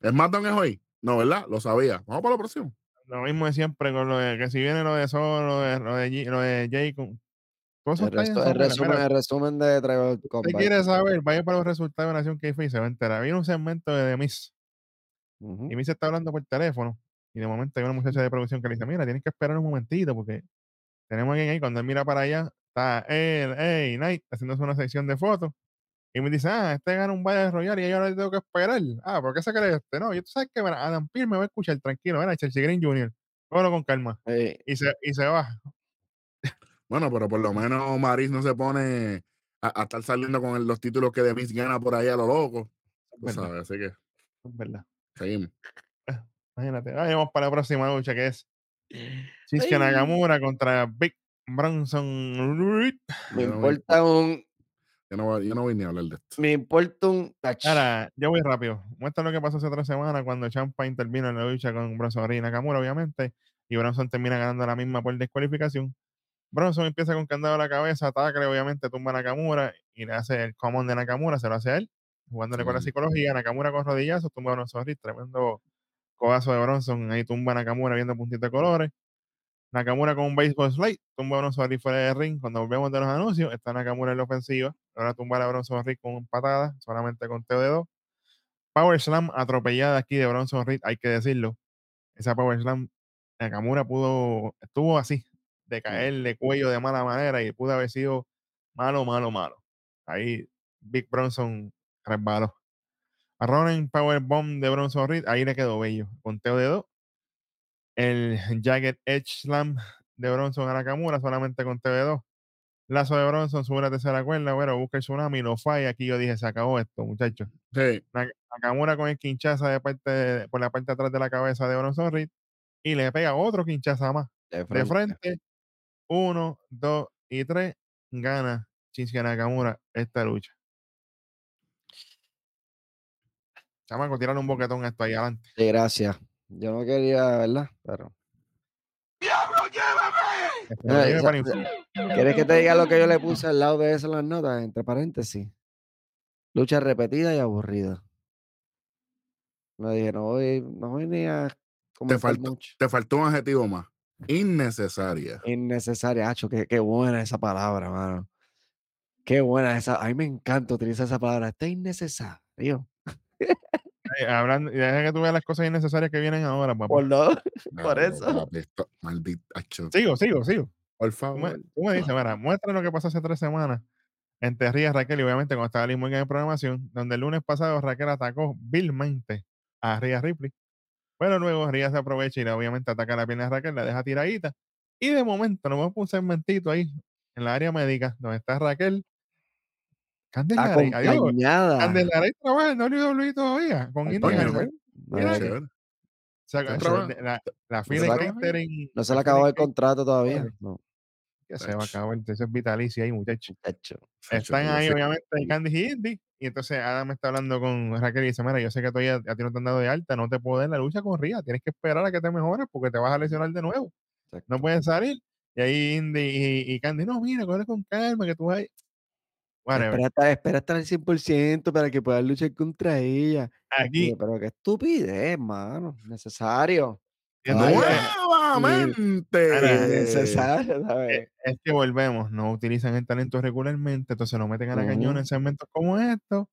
¿El SmackDown es hoy? No, ¿verdad? Lo sabía. Vamos para la próxima. Lo mismo de siempre con lo de que si viene lo de Solo, lo de, lo de, G- lo de Jacob. El, resto- el resumen, Mira, el resumen de usted Combat. quiere saber, vaya para los resultados de Nación que y se va a enterar. Viene un segmento de The Ujú. y Miz está hablando por teléfono y de momento hay una muchacha de producción que le dice, mira, tienes que esperar un momentito porque tenemos a alguien ahí. Cuando él mira para allá, está él, hey, Night, haciéndose una sección de fotos. Y me dice, ah, este gana un Valle Royal y yo ahora tengo que esperar. Ah, ¿por qué se cree este? No, yo tú sabes que mira, Adam Pearce me va a escuchar tranquilo. Mira, Chelsea Green Jr. Cógelo con calma. Eh, Y se, y se va. Bueno, pero por lo menos Maris no se pone a, a estar saliendo con el- los títulos que de Miss gana por ahí a lo loco. Tú Verdad, sabes, así que es verdad. seguimos. Imagínate. Vamos para la próxima lucha que es Shinsuke Ay. Nakamura contra Big Bronson Reed. me importa un. Yo, no voy, yo no voy ni a hablar de esto. Me importa un. Ahora, yo voy rápido. Muestra lo que pasó hace tres semanas cuando Champa intervino en la lucha con Bronson Reed y Nakamura, obviamente. Y Bronson termina ganando la misma por descualificación. Bronson empieza con candado a la cabeza, ataque, obviamente tumba a Nakamura y le hace el common de Nakamura, se lo hace a él, jugándole con la psicología. Nakamura con rodillazos, tumba a Bronson Reed, tremendo codazo de Bronson, ahí tumba a Nakamura viendo puntitos de colores. Nakamura con un baseball slide, tumba a Bronson Reed fuera del ring. Cuando volvemos de los anuncios, está Nakamura en la ofensiva. Ahora tumba a Bronson Reed con patada, solamente con teo de dos. Power Slam atropellada aquí de Bronson Reed, hay que decirlo. Esa Power Slam, Nakamura pudo, estuvo así, de caer de cuello de mala manera y pudo haber sido malo, malo, malo. Ahí Big Bronson resbaló. A Ronan Power Bomb de Bronson Reed, ahí le quedó bello. Conteo de dos. El Jagged Edge Slam de Bronson a Nakamura, solamente conteo de dos. Lazo de Bronson sube la tercera cuerda, bueno, busca el tsunami, lo falla. Aquí yo dije, se acabó esto, muchachos. Sí, Nak- Nakamura con el quinchaza de parte de- por la parte de atrás de la cabeza de Bronson Reed y le pega otro quinchaza más. de De frente. uno, dos y tres, gana Shinsuke Nakamura esta lucha. Chamaco, tírale un boquetón a esto ahí adelante. Sí, gracias. Yo no quería, ¿verdad? Pero. Que se lo Eh, lleve esa- para el infierno. ¿Quieres que te diga lo que yo le puse al lado de eso en las notas? Entre paréntesis. Lucha repetida y aburrida. Me dije, no voy, no voy ni a comentar faltó- mucho. te faltó un adjetivo más. Innecesaria. Innecesaria, Hacho, qué, qué buena esa palabra, mano. Qué buena esa. A mí me encanta utilizar esa palabra. Está innecesario. *laughs* Eh, hablando, y deja que tú veas las cosas innecesarias que vienen ahora, papá. Por no. Por eso. esto- maldito. Sigo, sigo, sigo. Por Tú me, favor. tú me dices, mira, muestra lo que pasó hace tres semanas entre Ría y Raquel, y obviamente cuando estaba Liz Morgan en programación, donde el lunes pasado Raquel atacó vilmente a Ría Ripley. Pero luego Ría se aprovecha y obviamente ataca la pierna de Raquel, la deja tiradita. Y de momento nos vamos a un segmentito ahí en la área médica, donde está Raquel. Candelaray, adiós. Candelaray trabaja en WWE todavía, con Indy la, la se Phoenix la- Catering, no se le acabó el contrato todavía. No, que se va a acabar, eso es vitalicio ahí, muchachos. muchacho. Chacho, Están ahí, obviamente, Candy y Indy. Y entonces Adam está hablando con Raquel y dice: Mira, yo sé que todavía a ti no te han dado de alta, no te puedo dar la lucha con Ría, tienes que esperar a que te mejores porque te vas a lesionar de nuevo. No puedes salir. Y ahí Indy y, y Candy, no, mira, corre con calma, que tú vas. Ahí". Whatever. Espera, estar al 100% para que puedas luchar contra ella. Y Aquí, pero qué estupidez, mano. Necesario. y ¡Nuevamente! *laughs* Innecesario, ¿sabes? es que volvemos, no utilizan el talento regularmente, entonces lo meten a la cañona Ujú. en segmentos como estos.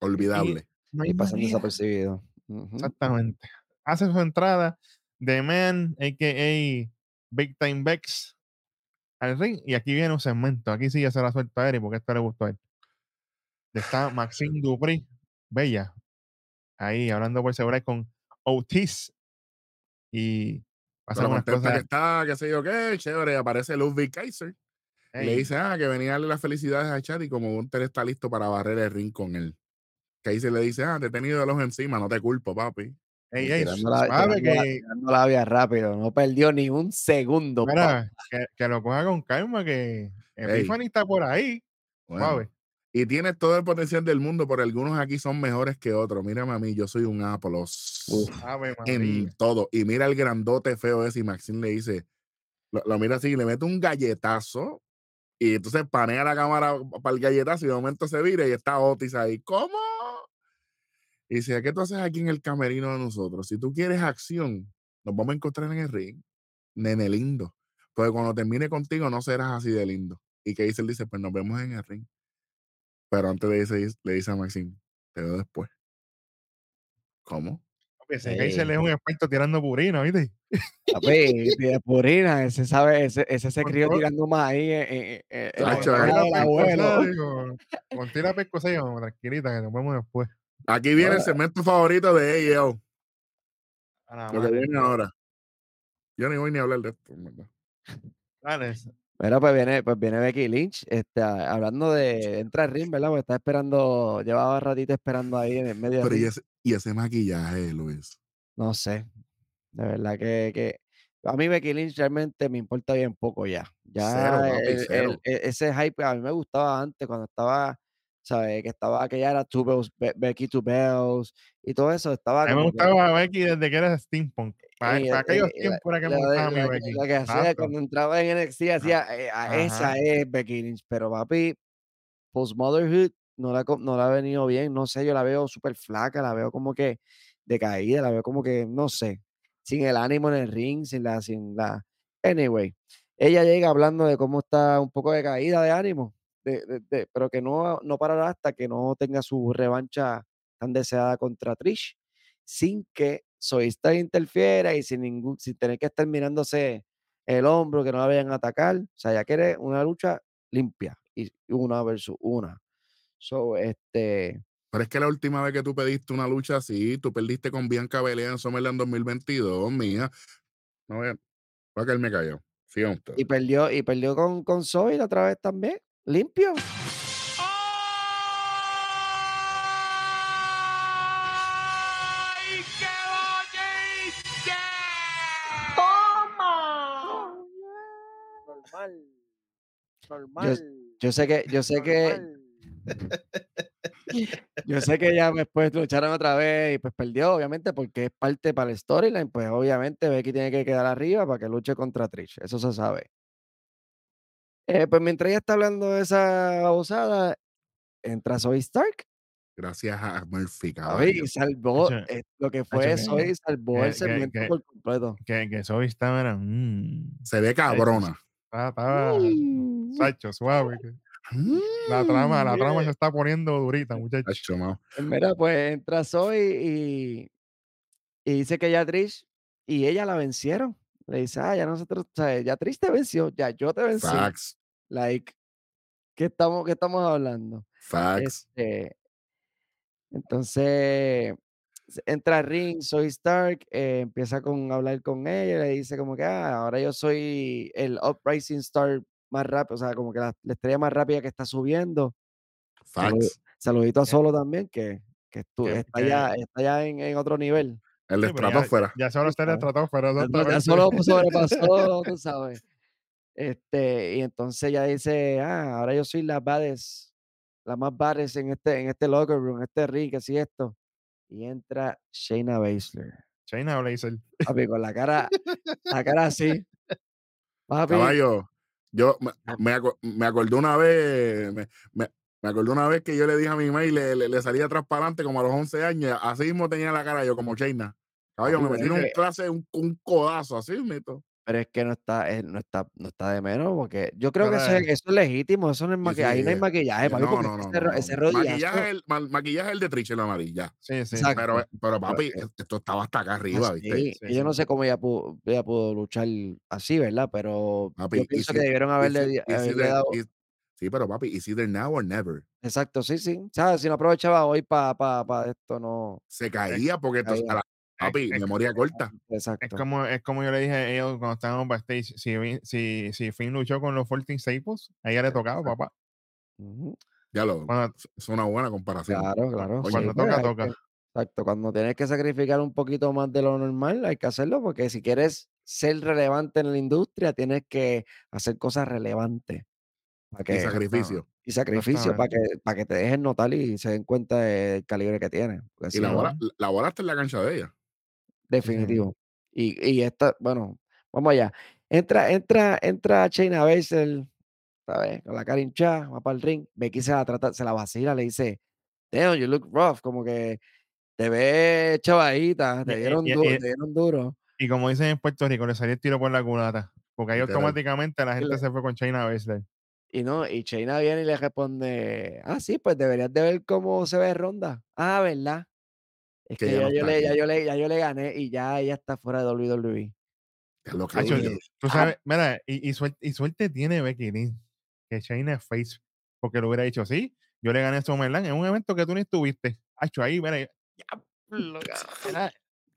Olvidable. No Y pasan desapercibidos. Exactamente. Hace su entrada de Man, a.k.a. Big Time Bex, al ring. Y aquí viene un segmento. Aquí sí ya se la suelta a Eric porque esto le gustó a él. Está *laughs* Maxine Dupri, bella, ahí hablando por celular con Otis. Y pasan Pero unas contenta que cosas. está, qué sé yo qué, chévere. Aparece Ludwig Kaiser. y le dice, ah, que venía a darle las felicidades a Chad y como Gunter está listo para barrer el ring con él. Kaiser le dice, ah, te he tenido de los encima, no te culpo, papi. Ey, ey, la, que, la vía rápido. No perdió ni un segundo. mira, que, que lo coja con calma, que Epiphany está por ahí. Bueno. Y tienes todo el potencial del mundo, pero algunos aquí son mejores que otros. Mírame a mí, yo soy un Apolos. Uf. En todo. Y mira el grandote feo ese y Maxine le dice, lo, lo mira así, le mete un galletazo y entonces panea la cámara para el galletazo y de momento se vira y está Otis ahí. ¿Cómo? Y dice, ¿qué tú haces aquí en el camerino de nosotros? Si tú quieres acción, nos vamos a encontrar en el ring. Nene lindo. Porque cuando termine contigo no serás así de lindo. Y que dice, él dice, pues nos vemos en el ring. Pero antes de eso le dice a Maxine, te veo después. ¿Cómo? Ese. Kaiser es un experto tirando purina, ¿viste? Papi, de purina, ese sabe, ese, ese se crió tirando casa ahí abuelo. pescosa, digo, Con tira pescosa, tranquilita, que nos vemos después. Aquí viene el Ahora- segmento favorito de AEO. Lo que viene ahora. Yo ni voy ni a hablar de esto. en verdad. Mira, pues viene, pues viene Becky Lynch, este, a- hablando de entrar al ring, ¿verdad? Porque está esperando, llevaba ratito esperando ahí en el medio Pero y ese, y ese maquillaje, Luis. No sé, de verdad que, que a mí Becky Lynch realmente me importa bien poco ya. Ya Cero, papi, el- cero. el- e- ese hype a mí me gustaba antes cuando estaba, ¿sabes? Que estaba aquella era Two Bells, Be- Becky Two Bells y todo eso estaba A mí me como que- gustaba Becky desde que era steampunk. Para, y, para eh, aquellos la- tiempos era que me gustaba mi la que- Becky. la que hacía cuando entraba en NXT hacía, eh, a- esa es Becky Lynch, pero papi, post motherhood no la, no la ha venido bien, no sé, yo la veo súper flaca, la veo como que decaída, la veo como que, no sé, sin el ánimo en el ring, sin la, sin la, anyway, ella llega hablando de cómo está un poco decaída de ánimo, de, de- de- pero que no, no parará hasta que no tenga su revancha tan deseada contra Trish, sin que Soystar interfiera y sin ningún, sin tener que estar mirándose el hombro, que no la vayan a atacar. O sea, ya quiere una lucha limpia y una versus una. So, este, Pero es que la última vez que tú pediste una lucha así, tú perdiste con Bianca Belair en SummerLand 2022, mía. No voy a, voy a caerme ustedes. y perdió, y perdió con, con Zoe la otra vez también, limpio. Normal. Normal. Yo sé que, yo sé que, *laughs* yo sé que ya después lucharon otra vez y pues perdió, obviamente, porque es parte para el storyline. Pues obviamente Becky tiene que quedar arriba para que luche contra Trish. Eso se sabe. Eh, pues mientras ella está hablando de esa babosada, entra Zoe Stark Gracias a Murphy, a caballo. y salvó eh, lo que fue que- Zoe, salvó que- el segmento que- por completo. Que, que Zoe estaba, era, mm, Se ve cabrona. estaba, estaba Mm, Sacho, suave. La trama, la trama Mm. se está poniendo durita, muchachos. Pues Mira, pues entra Zoe y, y dice que ya Trish y ella la vencieron. Le dice, ah, ya nosotros, o sea, ya Trish te venció, ya yo te vencí. Facts. Like, ¿qué estamos, qué estamos hablando? Facts. Este, entonces, entra ring, soy Stark, eh, empieza con hablar con ella, le dice como que, ah, ahora yo soy el Uprising Star más rápido, o sea, como que la, la estrella más rápida que está subiendo. Facts. saludito a Eh, Solo también, que, que estu- que- está, que- ya, está ya en, en otro nivel. El de Sí, pero ya- estratosfera. Ya solo está en la estratosfera, Ya- solo *laughs* sobrepasó, tú sabes. Este, y entonces ya dice, ah, ahora yo soy la baddest, la más baddest en este, en este locker room, este ring, así esto. Y entra Shayna Baszler. Shayna Blazer. Papi, con la cara, la *laughs* cara así. Papi, Caballo, yo me, Ah. me, aco- me acordé una vez, me, me, me acordé una vez que yo le dije a mi mamá y le, le, le salía transparente como a los 11 años, así mismo tenía la cara yo como Chaina. Caballo, me metí en un clase, un, un codazo así, mito. pero es que no está, eh, no está, no está de menos, porque yo creo que eso es, eso es legítimo, eso no es maquillaje, sí, ahí no hay eh, maquillaje, eh, papi, no, no, no, ese, no, ese no. rodillazo, Maquillaje, el, ma- maquillaje el de Trichel amarilla. Sí, sí. Exacto. Pero, pero papi, eh, esto estaba hasta acá arriba, así, ¿viste? Sí, yo no sé cómo ella pudo, ella pudo luchar así, ¿verdad? Pero Papi, yo pienso si- que debieron haberle, haberle dado, sí, pero papi, it's either now or never. exacto, sí, sí, ¿sabes? Si no aprovechaba hoy para pa, pa esto, no, Se caía porque esto, caía. a la- papi, es- memoria corta. *laughs* Es exacto. como, es como yo le dije a ellos cuando estábamos backstage, si, si, si Finn luchó con los 14 Staples, a ella le tocaba, papá. Ya lo, Cuando, es una buena comparación. Claro, claro. Sí, cuando pues, toca, toca. que- exacto, cuando tienes que sacrificar un poquito más de lo normal, hay que hacerlo, porque si quieres ser relevante en la industria, tienes que hacer cosas relevantes. Y sacrificio. y sacrificio para que, para que te dejen notar y se den cuenta del calibre que porque Y si la no, bola, la bola está en la cancha de ella. definitivo. Y, y esta, bueno, vamos allá. Entra, entra, entra Shayna Baszler, ¿sabes? Con la cara hinchada, va para el ring. Becky se la trata, se la vacila, le dice, damn, you look rough, como que te ves chavadita, te Y- dieron, y- du- y- te dieron duro. y como dicen en Puerto Rico, le salió el tiro por la culata. Porque ahí automáticamente la gente se fue con Shayna Baszler. Y no, y Shayna viene y le responde, ah, sí, pues deberías de ver cómo se ve Ronda. Ah, ¿verdad? Es Que que, ya ya, no yo le, ya, yo le, ya yo le gané y ya ella está fuera de WWE. Es lo que dije. tú Ah. sabes, mira, y, y, suerte, y suerte tiene Becky Lynch, que Shayna es face, porque lo hubiera dicho, sí, yo le gané a Summerland en un evento que tú ni estuviste. Hacho, ahí, mira, ya, lo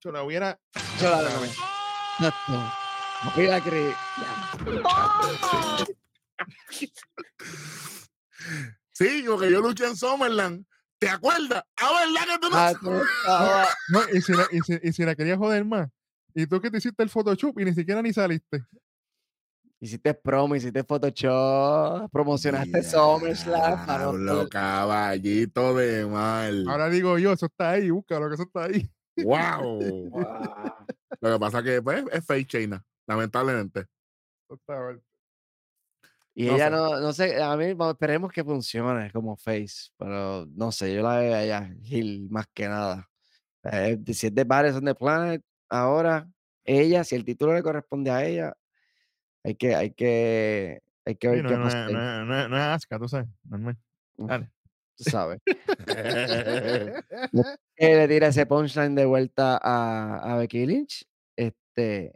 yo la hubiera, Yo la gané. Exacto. Papi, la creí. Sí, porque yo luché en Summerland. ¿Te acuerdas? Ah, ¿verdad que tú no Ah, tú no y si, la, y, si, y si la querías joder más, y tú que te hiciste el Photoshop y ni siquiera ni saliste. Hiciste promo, hiciste Photoshop, promocionaste SummerSlam. estar- caballito de mal. Ahora digo yo, eso está ahí, búscalo, que eso está ahí. Wow. *laughs* Lo que pasa que pues, es fake China, lamentablemente. Eso está ahí. Y No ella sé. no, no sé, a mí esperemos que funcione como face, pero no sé, yo la veo a ella Gil más que nada. Eh, si es de Bares on the Planet, ahora ella, si el título le corresponde a ella, hay que, hay que, hay que Sí, ver no, qué no, pasa. no, no no es Asuka, tú sabes, normal. Dale. Tú sabes. *laughs* *laughs* le tira ese punchline de vuelta a, a Becky Lynch. Este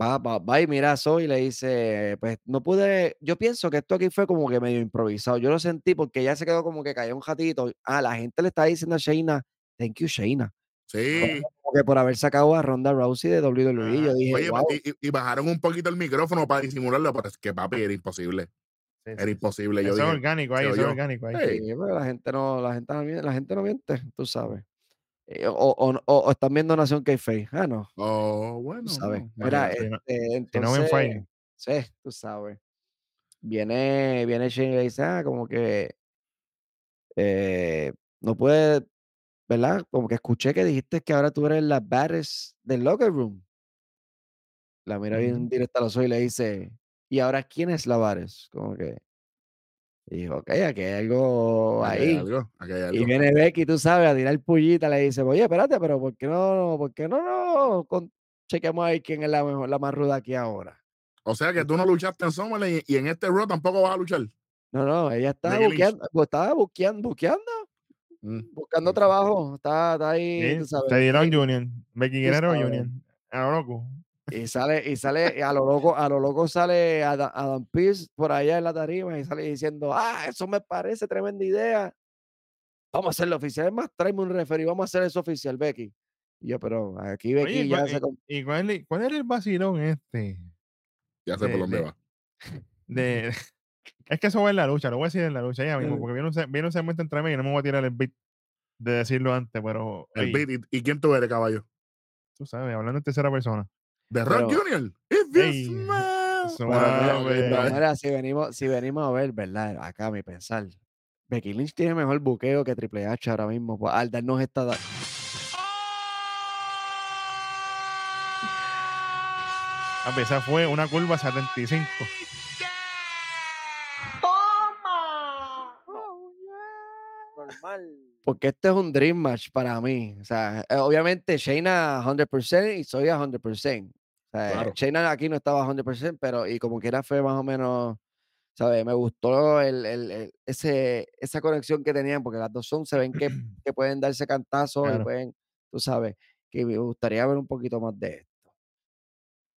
va, va, va y mira a Zoe y le dice: Pues no pude. Yo pienso que esto aquí fue como que medio improvisado. Yo lo sentí porque ya se quedó como que cayó un ratito. Ah, la gente le está diciendo a Shayna: Thank you, Shayna. Sí. Como que por haber sacado a Ronda Rousey de WWE. Yo Ajá. dije: Oye, wow. y, bajaron un poquito el micrófono para disimularlo, pero es que papi era imposible. Sí, Era sí. imposible. Yo Eso es dije, orgánico ahí, eso es orgánico ahí. Sí, pero la gente no, la gente no la gente no miente, tú sabes. Eh, o, o, están viendo Nación K-Face. Ah, no. oh, bueno. Sabes. no, Mira, no- este, no entonces, sí, tú sabes. Viene, viene Shane y le dice, ah, como que eh, no puede, ¿verdad? Como que escuché que dijiste que ahora tú eres la baddest del locker room. La mira bien directa a los ojos y le dice, ¿y ahora quién es la baddest? Como que, y dijo, ok, aquí hay algo Aquí hay ahí. algo, aquí hay Y viene Becky, tú sabes, a tirar pullita, le dice, oye, espérate, pero ¿por qué no, por qué no, no con- chequeamos ahí quién es la mejor, la más ruda aquí ahora? O sea que tú no luchaste en Summerland y, y en este Raw tampoco vas a luchar. No, no, ella estaba buqueando, pues, estaba buqueando, buqueando, Mm. buscando trabajo, está, está ahí, Sí, tú sabes. te dieron Union. Becky Guerrero. Union. A. Y sale, y sale, y a lo loco, a lo loco sale Adam, Adam Pearce por allá en la tarima y sale diciendo, ah, eso me parece tremenda idea. Vamos a hacerlo oficial. Es más, tráeme un referee, vamos a hacer eso oficial, Becky. Y yo, pero aquí Becky Oye, ya ¿cuál, se... y, cuál, es- cuál era el vacilón este? Ya sé De- por dónde de- va. *laughs* de, es que eso va en la lucha, lo voy a decir en la lucha ya mismo, Mm. porque viene un, se- viene un segmento entre mí y no me voy a tirar el beat de decirlo antes, pero El beat. ¿Y, y quién tú eres, caballo? tú sabes, hablando en tercera persona. De Rock Pero- Jr. If pues. está Pero mira, si venimos, si venimos a ver, ¿verdad? Acá a mi pensar. Becky Lynch tiene mejor buqueo que Triple H ahora mismo. pues, Al darnos esta. da- Papi, esa fue una curva 75. Porque este es un dream match para mí. O sea, eh, obviamente Shayna 100% y soy a 100%. Sea, Claro. Shayna aquí no estaba 100%, pero y como quiera fue más o menos, ¿sabes? Me gustó el, el- el- ese, esa conexión que tenían, porque las dos son, se ven que, *clears throat* que pueden darse cantazos y Claro. pueden, tú sabes, que me gustaría ver un poquito más de esto.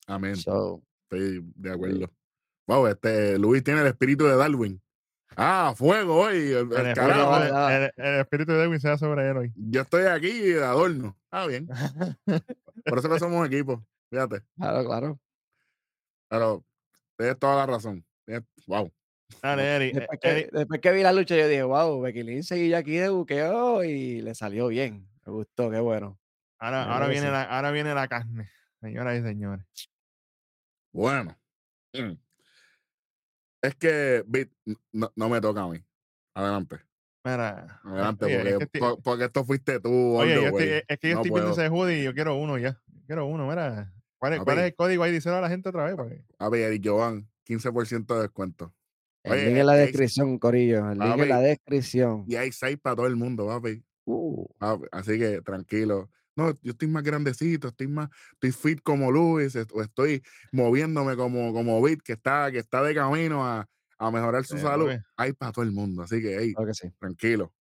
Amén. So, Estoy de acuerdo. Wow, este Luis tiene el espíritu de Darwin. Ah, fuego hoy. El, el El, carajo. va, va. el- el espíritu de Edwin se da sobre él hoy. Yo estoy aquí de adorno. Ah, bien. *laughs* Por eso que somos equipo. Fíjate. claro, claro. Pero tienes toda la razón. Tienes- Wow. Dale, Eri. eh, Después que, Eri, después que vi la lucha, yo dije, wow, Becky Lynch seguía aquí de buqueo y le salió bien. Me gustó, qué bueno. ahora, ahora, viene la, ahora viene la carne, señoras y señores. Bueno. Mm. Es que no, no me toca a mí. Adelante. Mira, Adelante, oye, porque, es que estoy- po- porque esto fuiste tú. oye, yo estoy- es que yo No estoy viendo puedo. ese hoodie y yo quiero uno ya. Yo quiero uno, mira. ¿Cuál es, cuál Papi. es el código ahí? Díselo a la gente otra vez. Porque... A ver, Jovan, 15% de descuento. El Oye, link en la descripción, Corillo. El link en la descripción. Y hay 6 para todo el mundo, papi. Uh, Papi, Así que tranquilo. No, yo estoy más grandecito, estoy más, estoy fit como Luis, o estoy moviéndome como, como Bit, que está, que está de camino a, a mejorar su Sí, salud. papi. Hay para todo el mundo. Así que, hey, claro que sí. tranquilo.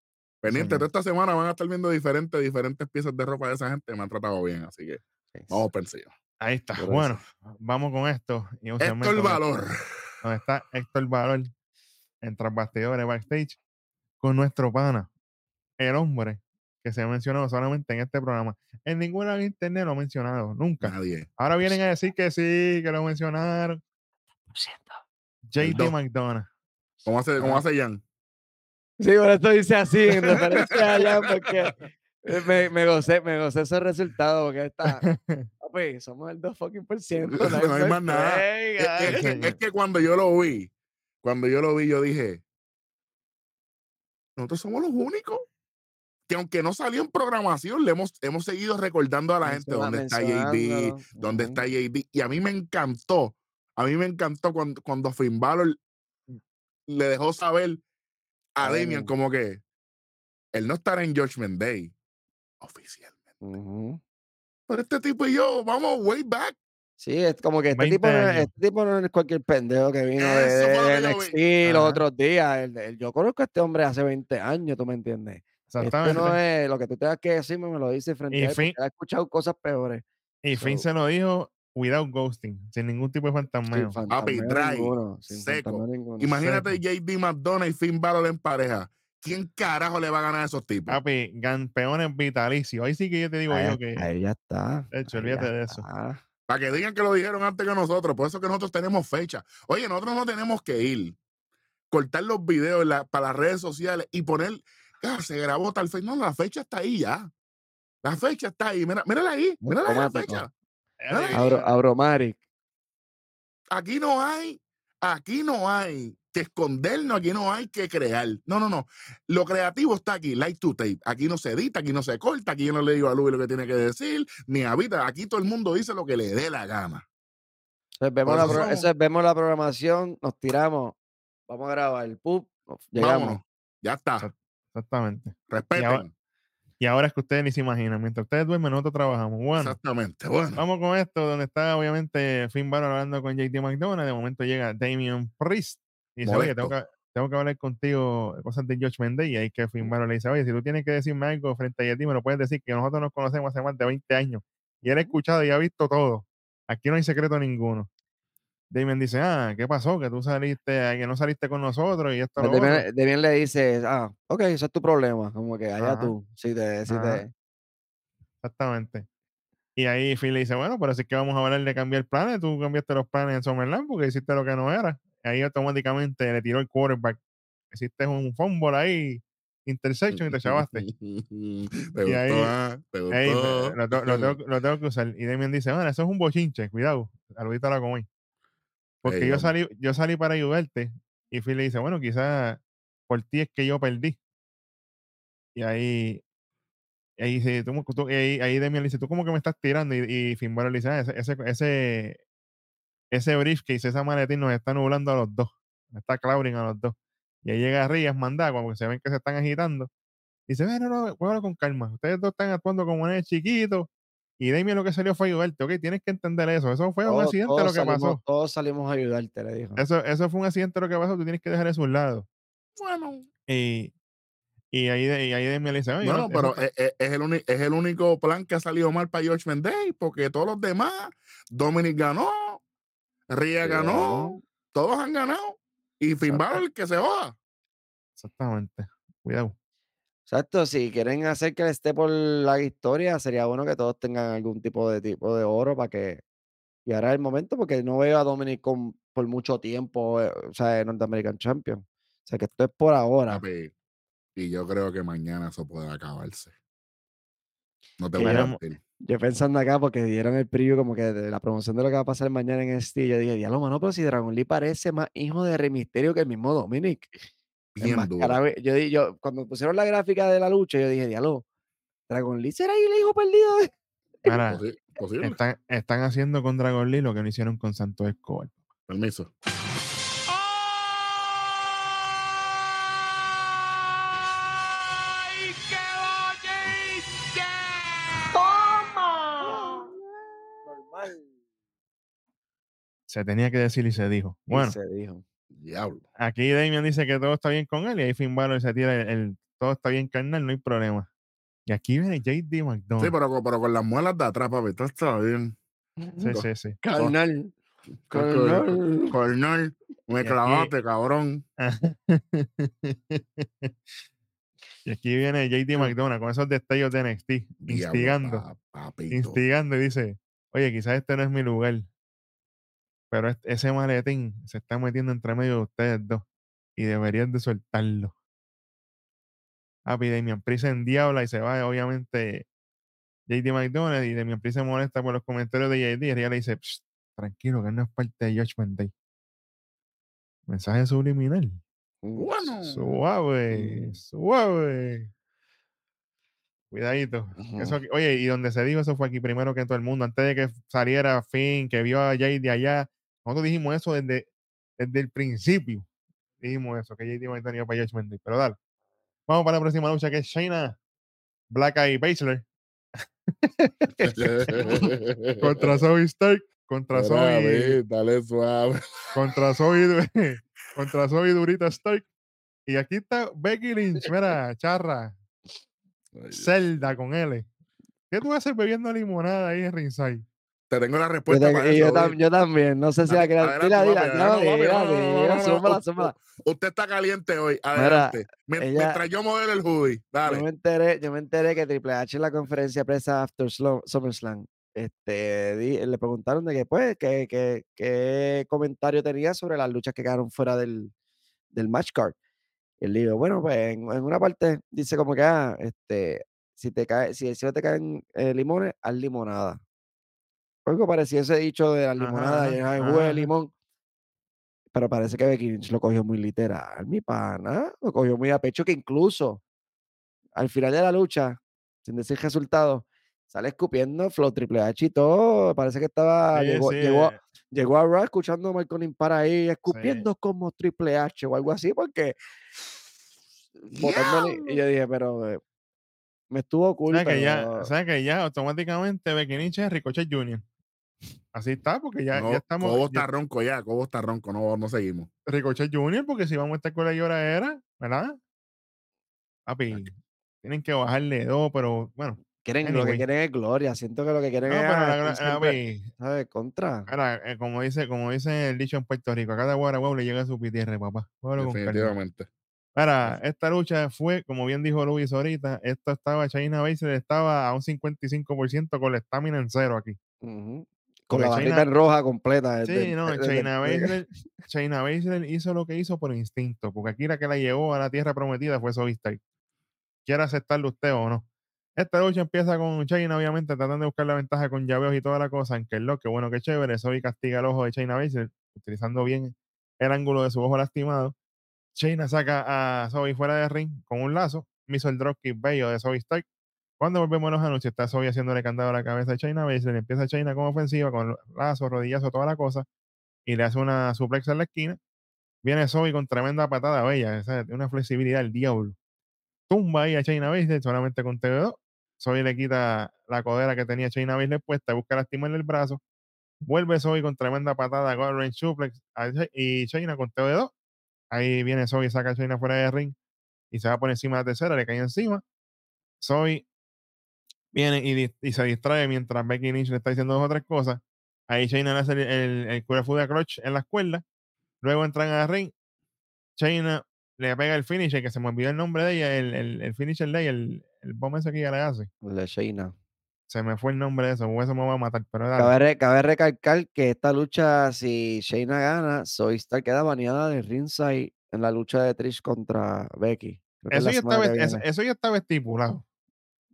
Pendiente, señor. toda esta semana van a estar viendo diferentes, diferentes piezas de ropa de esa gente. Me han tratado bien, así que sí. vamos por encima. Ahí está. Bueno, vamos con esto. Y un Esto donde- valor. Donde está Héctor Valor en bastidores backstage con nuestro pana, el hombre que se ha mencionado solamente en este programa. En ninguna internet lo ha mencionado, nunca. Nadie. Ahora vienen a decir que sí, que lo mencionaron. JT. McDonough. ¿Cómo hace, cómo hace Jan? Sí, por eso dice así, en referencia a Jan, porque me, me gocé, me gocé ese resultado, porque está, *laughs* papi, somos el 2 fucking por ciento. *laughs* No hay más nada. Es, es que, señor. es que cuando yo lo vi, cuando yo lo vi, yo dije, nosotros somos los únicos que aunque no salió en programación, le hemos, hemos seguido recordando a la gente dónde está JD, dónde está JD. Y a mí me encantó, a mí me encantó cuando, cuando Finn Balor le dejó saber a Damian. como que él no estará en Judgment Day oficialmente. Pero este tipo y yo, vamos way back. Sí, es como que este 20 tipo, no es, años. este tipo no es cualquier pendejo que vino de, Eso de. NXT los otros días. El- el- yo conozco a este hombre hace 20 años, ¿tú me entiendes? Este Exactamente. no es lo que tú tengas que decirme, me lo dice frente Y a él, fin- ha escuchado cosas peores. y Finn se lo dijo without ghosting, sin ningún tipo de fantasmeo. Sin fantasmeo dry, ninguno, seco. Imagínate seco. JD McDonough y Finn Balor en pareja. ¿Quién carajo le va a ganar a esos tipos? Papi, campeones vitalicios. Ahí sí que yo te digo Ahí, yo que. ahí ya está. De hecho, olvídate de eso. está. Para que digan que lo dijeron antes que nosotros. Por eso que nosotros tenemos fecha. Oye, nosotros no tenemos que ir, cortar los videos la- para las redes sociales y poner, ah, se grabó tal fecha. No, la fecha está ahí ya. La fecha está ahí. Mira, mírala ahí. Mírala ahí la fecha. Abro, Abromaric. Aquí no hay, aquí no hay que escondernos, aquí no hay que crear. No, no, no. Lo creativo está aquí, light to tape. Aquí no se edita, aquí no se corta, aquí yo no le digo a Luis lo que tiene que decir, ni a Vita. Aquí todo el mundo dice lo que le dé la gana. Entonces, vemos, la eso pro- somos- eso es, vemos la programación, nos tiramos, vamos a grabar, ¡pup! llegamos. Vámonos. Ya está. Exactamente. Respeten. Y ahora es que ustedes ni se imaginan. Mientras ustedes duermen, nosotros trabajamos. Bueno, Exactamente. Bueno. vamos con esto, donde está obviamente Finn Balor hablando con JT McDonough. De momento llega Damian Priest. Y dice, oye, tengo que, tengo que hablar contigo cosas de George Mendez. Y ahí que Finn Balor le dice, oye, si tú tienes que decirme algo frente a JT, me lo puedes decir, que nosotros nos conocemos hace más de 20 años. Y él ha escuchado y ha visto todo. Aquí no hay secreto ninguno. Damien dice, ah, ¿qué pasó? Que tú saliste, que no saliste con nosotros y esto lo De otro". bien, de bien le dice, ah, ok, eso es tu problema, como que allá Ajá. tú, si te, si te, Exactamente. Y ahí Phil le dice, bueno, pero si es que vamos a hablar de cambiar planes, tú cambiaste los planes en Summerland porque hiciste lo que no era. ahí automáticamente le tiró el quarterback. Hiciste un fumble ahí, intersection y te *laughs* chavaste. te Y gustó, ahí- ah, te gustó. Lo, tengo- lo tengo, *laughs* lo tengo que usar. Y Demian dice, bueno, eso es un bochinche, cuidado. Saludito a la comí. Porque yo salí, yo salí para ayudarte. Y Phil le dice, bueno, quizás por ti es que yo perdí. Y ahí, ahí, dice, tú, tú- y ahí, ahí Demian le dice, tú como que me estás tirando. Y, y Finn Balor le dice, "Ah, ese, ese, ese, ese briefcase, esa maletín nos está nublando a los dos. Está clouding a los dos. Y ahí llega Rías, manda, cuando se ven que se están agitando. Dice, bueno, no, no, con calma. Ustedes dos están actuando como nenes chiquitos. Y Demian lo que salió fue ayudarte, ok, tienes que entender eso. Eso fue un accidente lo que salimos- pasó. Todos salimos a ayudarte, le dijo. Eso, eso fue un accidente lo que pasó, tú tienes que dejar eso a un lado. Bueno, Y, y ahí, y ahí Demian le dice, "Oye, bueno, no, pero eso- es, es- el uni- es el único plan que ha salido mal para George Day, porque todos los demás, Dominic ganó, Ria Sí, ganó, todos han ganado. Y Finn. Balor el que se joda. exactamente. Cuidado. Exacto, si quieren hacer que esté por la historia, sería bueno que todos tengan algún tipo de tipo de oro para que. Y ahora es el momento, porque no veo a Dominic con, por mucho tiempo, eh, o sea, North American Champion. O sea, que esto es por ahora. Papi, Y yo creo que mañana eso puede acabarse. No te Que voy a yo- mentir. Yo pensando acá, porque dieron el preview como que de la promoción de lo que va a pasar mañana en este, yo dije, diablo, mano, pero si Dragon Lee parece más hijo de Rey Misterio que el mismo Dominic. Bien duro. Enmascarado, Yo, di- yo, cuando pusieron la gráfica de la lucha, yo dije, diablo, Dragon Lee será el hijo perdido de *laughs* están, están haciendo con Dragon Lee lo que no hicieron con Santos Escobar. Permiso. normal. Se tenía que decir y se dijo. Y Bueno, se dijo. Diablo. aquí Damian dice que todo está bien con él y ahí Finn Balor se tira el, el- todo está bien carnal, no hay problema. Y aquí viene JD McDonald. Sí, pero, con- pero con las muelas de atrás, papi. Todo está bien. sí, sí, sí. Carnal. Carnal. Cornel, me clavaste, cabrón. *laughs* y aquí viene JD McDonald con esos destellos de NXT, Diablo, instigando, papito. instigando y dice, oye, quizás este no es mi lugar, pero ese maletín se está metiendo entre medio de ustedes dos y deberían de soltarlo. Papi, Damian Priest en diabla y se va, obviamente, JD McDonald y Damian Priest se molesta por los comentarios de JD y ella le dice, "Psst, tranquilo, que no es parte de Judgment Day. Mensaje subliminal. Bueno. Suave, Mm. suave. Cuidadito. Ujú. Eso aquí- oye, y donde se dijo eso fue aquí primero que todo el mundo, antes de que saliera Finn, que vio a JD allá. Nosotros dijimos eso desde, desde el principio. Dijimos eso, que JD va a tener para Judgment Day. Pero dale. Vamos para la próxima lucha que es Shayna Black Eye Baszler *laughs* contra Zoe Stark, contra Zoe, dale suave. contra Zoe, *laughs* contra Zoe Durita Stark. Y aquí está Becky Lynch, mira, charra. Ay, Zelda con L. ¿Qué tú haces bebiendo limonada ahí en Ringside? Te tengo la Yo, respuesta te- para y yo, eso. tam- yo también, no sé si la adelante, Dila, dila. Usted está caliente hoy. Adelante. Mien- ella- Mientras yo modelo el hoodie. Yo Dale. me enteré, yo me enteré que Triple H en la conferencia de prensa After SummerSlam, este, di- le preguntaron de que, pues, qué comentario tenía sobre las luchas que quedaron fuera del, del match card. Y él dijo, bueno, pues, en, en una parte dice como que, ah, este, si te cae, si encima te caen eh, limones, haz limonada. Algo parecido a ese dicho de la limonada, ajá, llenar de jugo de limón. Pero parece que Becky Lynch lo cogió muy literal, mi pana. Lo cogió muy a pecho, que incluso al final de la lucha, sin decir resultado, sale escupiendo Flow Triple H y todo. Parece que estaba. Sí, llegó, sí, llegó, eh, llegó a Raw escuchando a Michael Impar ahí, escupiendo como Triple H o algo así, porque. Y yo dije, pero. eh, me estuvo cool. ¿sabes que ya, que ya automáticamente Becky Lynch es Ricochet Jr.? Así está, porque ya, No, ya estamos. Cobo ya- está ronco ya. Cobo está ronco. No, no seguimos. Ricochet Jr., porque si vamos a estar con la llora era, ¿verdad? Papi, tienen que bajarle dos, pero bueno. quieren, Lo que quieren es gloria. Siento que lo que quieren No, es. pero ah, la. Contra. Ahora, eh, como dice, como dice el dicho en Puerto Rico, a cada guaraguau le llega su pitierre, papá. Definitivamente. Ahora, esta lucha fue, como bien dijo Luis ahorita, esto estaba, China Baszler estaba a un 55% con la estamina en cero aquí. Ujú. Con la barrita en roja completa. Sí, no, Baszler, Shayna Baszler hizo lo que hizo por instinto, porque aquí la que la llevó a la tierra prometida fue Stark. Quiera aceptarlo usted o no. Esta lucha empieza con Shayna, obviamente, tratando de buscar la ventaja con llaveos y toda la cosa, en que lo que bueno, que chévere, Zoe castiga el ojo de Shayna Baszler, utilizando bien el ángulo de su ojo lastimado. Shayna saca a Zoe fuera de ring con un lazo, hizo el dropkick bello de Stark. Cuando volvemos a los anuncios, está Zoe haciéndole candado a la cabeza de Shayna Baszler, empieza Shayna con ofensiva, con lazo, rodillazo, toda la cosa, y le hace una suplex en la esquina. Viene Zoe con tremenda patada bella, una flexibilidad del diablo. Tumba ahí a Shayna Baszler solamente con TV2. Zoe le quita la codera que tenía Shayna Baszler puesta, busca lastimarle el brazo. Vuelve Zoe con tremenda patada, Gold Range Suplex a y Shayna con TV2. Ahí viene Zoe, saca a Shayna fuera de ring y se va por encima de la tercera, le cae encima. Zoe viene y, se distrae mientras Becky Lynch le está diciendo dos o tres cosas. Ahí Shayna le hace el, el, el Fu de Clutch en la cuerda. Luego entran a ring. Shayna le pega el finisher, que se me olvidó el nombre de ella, el, el, el finisher de ella, el, el bomb ese que ella le hace. el de Shayna. Se me fue el nombre de eso, o eso me va a matar, pero. Cabe, cabe recalcar que esta lucha, si Shayna gana, Zoe Stark queda baneada de ringside en la lucha de Trish contra Becky. Eso ya, estaba, eso ya estaba estipulado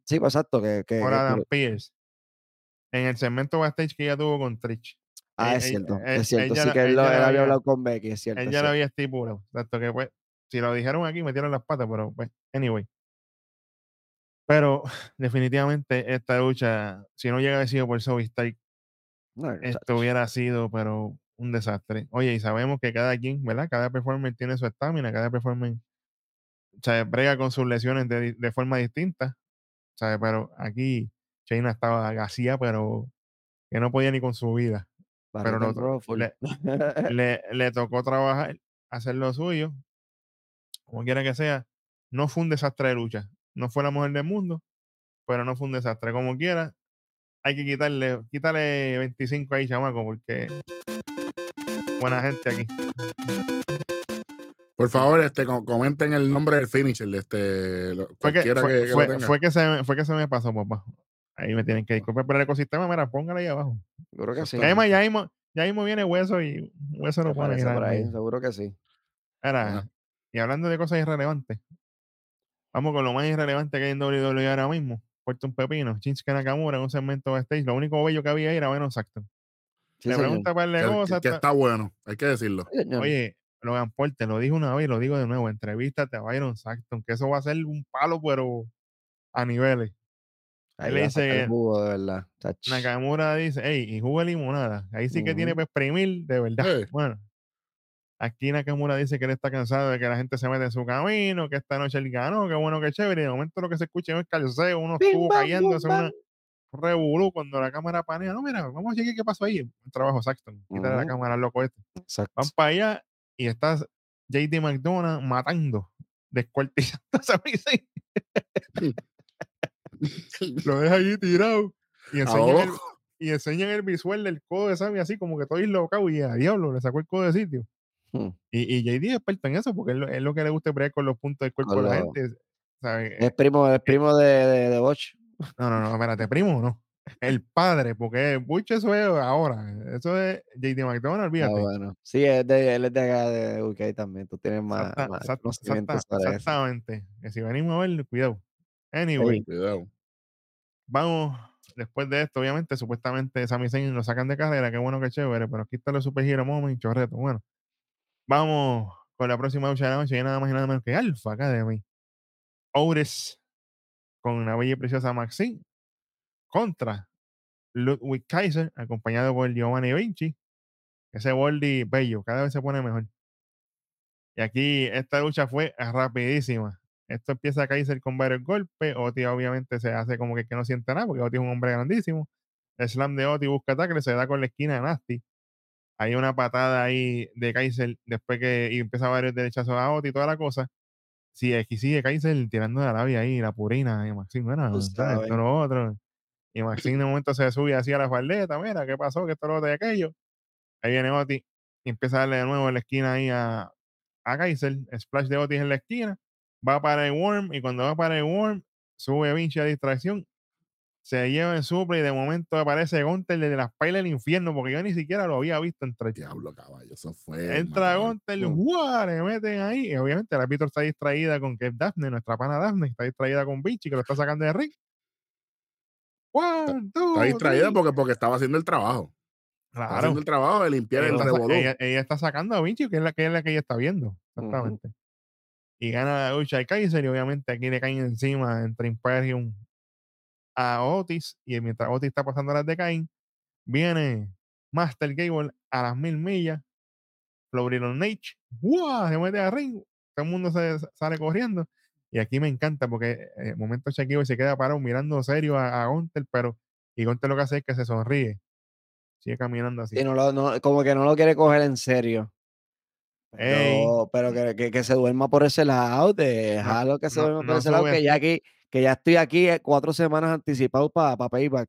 Sí, pues exacto. Que, que, por que- Adam Pierce en el segmento backstage que ella tuvo con Trish. ah, eh, es eh, cierto. eh, es cierto. ella Sí que él, lo- ella él había había- hablado con Becky, es cierto. Es ya lo había estipulado. Exacto, que pues, si lo dijeron aquí, metieron las patas, pero pues, anyway. Pero *laughs* definitivamente esta lucha, si no llega a haber sido por Zoe Stark, No, esto hubiera sido, pero un desastre. Oye, y sabemos que cada quien, ¿verdad? Cada performer tiene su estamina, cada performer o sea, brega con sus lesiones de, de forma distinta. ¿Sabes? Pero aquí Shayna estaba vacía, pero que no podía ni con su vida. pero no- le- Le, le tocó trabajar, hacer lo suyo, como quiera que sea. No fue un desastre de lucha. No fue la mujer del mundo, pero no fue un desastre. Como quiera, hay que quitarle, quitarle 25 ahí, chamaco, porque buena gente aquí. Por favor, este, com- comenten el nombre del finisher, este, Fue que, fue, que, que lo fue- tenga. fue que se, me- fue que se me pasó, papá. Ahí me tienen que disculpar, pero el ecosistema, mira, póngale ahí abajo. Seguro que sí. Además, ya mismo, ya mismo viene hueso y hueso pone parece por ahí, seguro que sí. Ajá. y hablando de cosas irrelevantes, vamos con lo más irrelevante que hay en WWE ahora mismo. Puerto un pepino, Shinsuke Nakamura en un segmento backstage. Lo único bello que había ahí era Venom Saxton. Sí, Le señor. pregunta para que, de que- que está bueno, hay que decirlo. Oye, Logan Paul, te lo dijo una vez y lo digo de nuevo. Entrevístate a Byron Saxton, que eso va a ser un palo, pero a niveles. Ahí le dice- jugo, de verdad. Chach. Nakamura dice, hey, y jugo de limonada. Ahí sí que tiene para exprimir, de verdad. Bueno, aquí Nakamura dice que él está cansado de que la gente se mete en su camino, que esta noche él ganó, que bueno, que chévere. Y de momento lo que se escucha es el calceo, tubos bam, cayéndose, una revolú cuando la cámara panea. No, mira, vamos a chequear qué pasó ahí. Un trabajo Saxton. Quítale la cámara loco este. Exacto. Van para allá y está JD McDonough matando, descuartizando a Sami Zayn. Lo deja allí tirado y enseñan, el, y enseñan el visual del codo de Sammy así como que todo loco y a diablo le sacó el codo de sitio. Hmm. Y, y JD es experto en eso porque es lo, es lo que le gusta bregar con los puntos del cuerpo de la gente. Es primo, es primo de, de, de Bosch. No, no, no, espérate, primo, no. El padre, porque Butch eso es ahora. Eso es JD McDonald, Ah, olvídate. bueno. Sí, es de, él es de acá de UK también. Tú tienes más, Exacta- más exactamente. Que si venimos a ver, cuidado. Anyway. Cuidado. vamos, después de esto, obviamente, supuestamente Sami Zayn lo sacan de carrera, qué bueno que chévere, pero aquí está los Super Hero Moment, chorreto. Bueno, vamos con la próxima lucha de la noche, y nada más y nada menos que Alpha Academy. Otis con una bella y preciosa Maxine contra Ludwig Kaiser, acompañado por Giovanni Vinci. Ese Boldy bello, cada vez se pone mejor. Y aquí esta lucha fue rapidísima. Esto empieza Kaiser con varios golpes. Oti obviamente se hace como que, que no siente nada porque Oti es un hombre grandísimo. El slam de Oti busca ataque, se da con la esquina de Nasty. Hay una patada ahí de Kaiser después que y empieza a varios derechazos a Oti y toda la cosa. Sí, aquí sigue Kaiser tirando de la labia ahí, la purina. Y esto sabes. lo otro. Y Maxine de momento se sube así a la faldeta. Mira, ¿qué pasó? ¿Qué esto, lo otro y aquello? Ahí viene Oti y empieza a darle de nuevo en la esquina ahí a, a Kaiser. Splash de Otis en la esquina. Va para el Worm y cuando va para el Worm, sube Vinci a distracción se lleva en supla y de momento aparece Gunter desde las pailas del infierno, porque yo ni siquiera lo había visto entrar. Diablo, caballo, eso fue. Entra. Gunter, le meten ahí. Y obviamente la Víctor está distraída con que Daphne, nuestra pana Daphne, está distraída con Vinci, que lo está sacando de ring. One, two, Está distraída three. porque, porque estaba haciendo el trabajo. Estaba Claro. haciendo el trabajo de limpiar el revolú. ella, ella está sacando a Vinci, que es la que, es la que ella está viendo. Exactamente. Y gana la lucha de Kaiser y obviamente aquí le caen encima entre Imperium a Otis y mientras Otis está pasando las de Cain, viene Master Gable a las mil millas, Florida Nage, ¡guau! se mete a ring, todo el mundo se sale corriendo y aquí me encanta porque en el momento Shaquille se queda parado mirando serio a, a Gunter, pero y Gunter lo que hace es que se sonríe, sigue caminando así. Y no lo, no- como que no lo quiere coger en serio. Pero, pero que, que- que se duerma por ese lado, déjalo que se no- duerma por ese lado, que ya aquí, que ya estoy aquí eh, cuatro semanas anticipado para payback.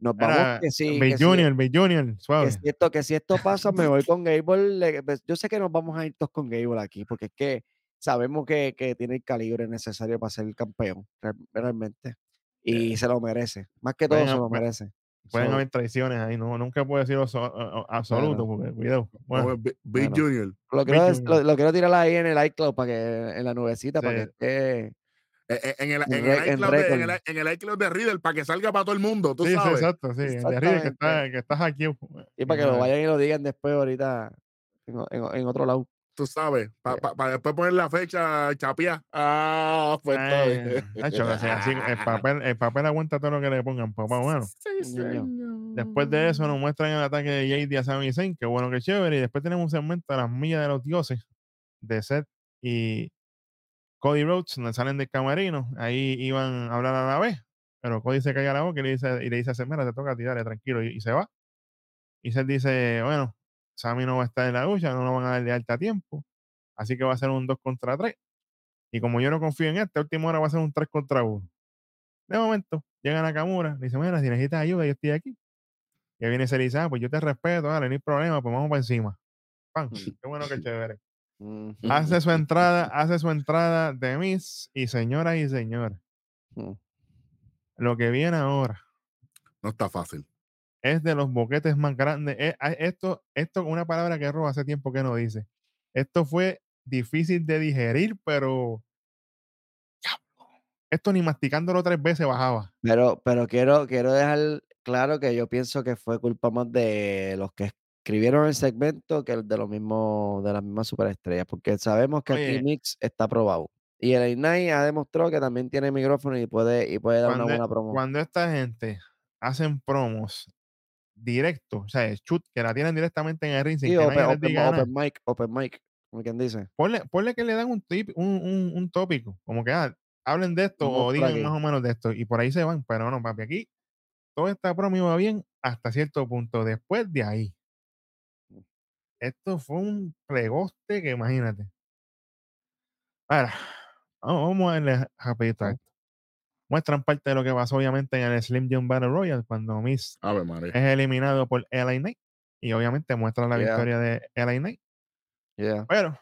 Nos vamos Era que sí, que sí, Junior, Big Junior, que suave. si esto, que si esto pasa, me *laughs* voy con Gable. le- pues, Yo sé que nos vamos a ir todos con Gable aquí, porque es que sabemos que, que tiene el calibre necesario para ser campeón, real- realmente. Y se lo merece. Más que todo se lo merece. Pueden So, haber traiciones ahí, no, nunca puedo decirlo so- absoluto, porque cuidado. Bueno, Big. Junior. lo, quiero, lo, lo quiero tirar ahí en el iCloud para que en la nubecita, para Sí. que esté. Eh, eh, En el, En el en iCloud de, en récord. el, en el iCloud de Riddle para que salga para todo el mundo, tú sí, sí, sabes. exacto, sí. El de arriba que está, Exactamente. que estás aquí. Y para que lo vayan y lo digan después ahorita en otro lado. Tú sabes, para Yeah. después poner la fecha chapia. Ah, pues todo bien. Nacho, o sea, así, el, *laughs* papel, el papel aguanta todo lo que le pongan, papá. Bueno, Sí, ño. señor. después de eso nos muestran el ataque de JD a Sami Zayn, que bueno, que chévere. Y después tenemos un segmento a las millas de los dioses de Seth y Cody Rhodes, donde salen del camarino. Ahí iban a hablar a la vez, pero Cody se calla la boca y le dice, y le dice a Seth, mira, te toca tirarle, tranquilo, y, y se va. Y Seth dice, bueno, Sami no va a estar en la lucha, no lo van a dar de alta tiempo, así que va a ser un 2 contra 3. Y como yo no confío en este, a última hora va a ser un 3 contra 1. De momento, llega Nakamura, le dice, mira, si necesitas ayuda, yo estoy aquí. Y ahí viene ah, pues yo te respeto, dale, no hay problema, pues vamos para encima. Pam, qué bueno que chévere. Hace su *laughs* entrada, hace su entrada de Miss y señoras y señores. ujú. Lo que viene ahora No está fácil. Es de los boquetes más grandes. Eh, ah, Esto, esto, una palabra que Rob hace tiempo que no dice. Esto fue difícil de digerir, pero esto ni masticándolo tres veces bajaba. Pero, pero quiero, quiero dejar claro que yo pienso que fue culpa más de los que escribieron el segmento que el de los mismos, de las mismas superestrellas, porque sabemos que aquí. Mix está probado. Y el Ignite ha demostrado que también tiene micrófono y puede, y puede dar una buena promo. cuando esta gente hacen promos directos, o sea, shoot, que la tienen directamente en el ring sin Sí, que open, open- mic, open mic, como quien dice. ponle, ponle que le dan un tip, un, un, un tópico, como que ah, hablen de esto Vamos o digan aquí. más o menos de esto, y por ahí se van, pero no, papi, aquí toda esta promo iba bien hasta cierto punto. Después de ahí, esto fue un plegoste que imagínate. Ahora, vamos, a darle rapidito a esto. Muestran parte de lo que pasó obviamente en el Slim Jim Battle Royale cuando Miss es eliminado por LA Knight y obviamente muestra la Yeah. victoria de LA Knight. Yeah. Pero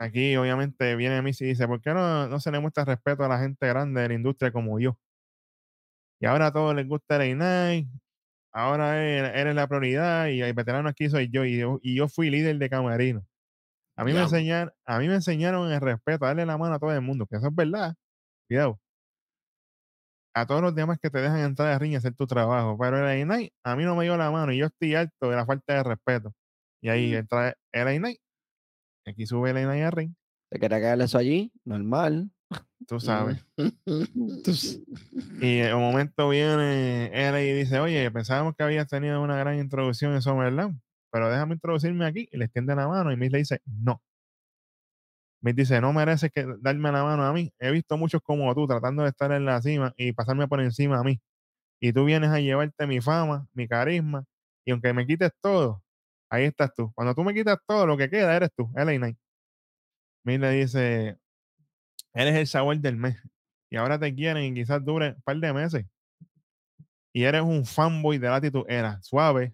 aquí obviamente viene Missy y dice, ¿por qué no, no se le muestra respeto a la gente grande de la industria como yo? Y ahora a todos les gusta el Knight, ahora eres la prioridad y el veterano aquí soy yo y yo, y yo fui líder de camarino. A mí, me enseñaron, a mí me enseñaron el respeto, a darle la mano a todo el mundo, que eso es verdad. Cuidado. A todos los demás que te dejan entrar al ring y hacer tu trabajo. Pero el Knight a mí no me dio la mano y yo estoy harto de la falta de respeto. Y ahí entra el Knight. Aquí sube el Knight al ring. ¿Te quería caerle eso allí? Normal. Tú sabes. Entonces, Y en un momento viene él y dice, oye, pensábamos que habías tenido una gran introducción en SummerSlam, pero déjame introducirme aquí. Y le extiende la mano y Miss le dice, no. Miss dice, no mereces que darme la mano a mí. He visto muchos como tú tratando de estar en la cima y pasarme por encima a mí. Y tú vienes a llevarte mi fama, mi carisma, y aunque me quites todo, ahí estás tú. Cuando tú me quitas todo, lo que queda eres tú, LA Knight. Le dice, eres el sabor del mes y ahora te quieren y quizás dure un par de meses. Y eres un fanboy de la actitud era suave.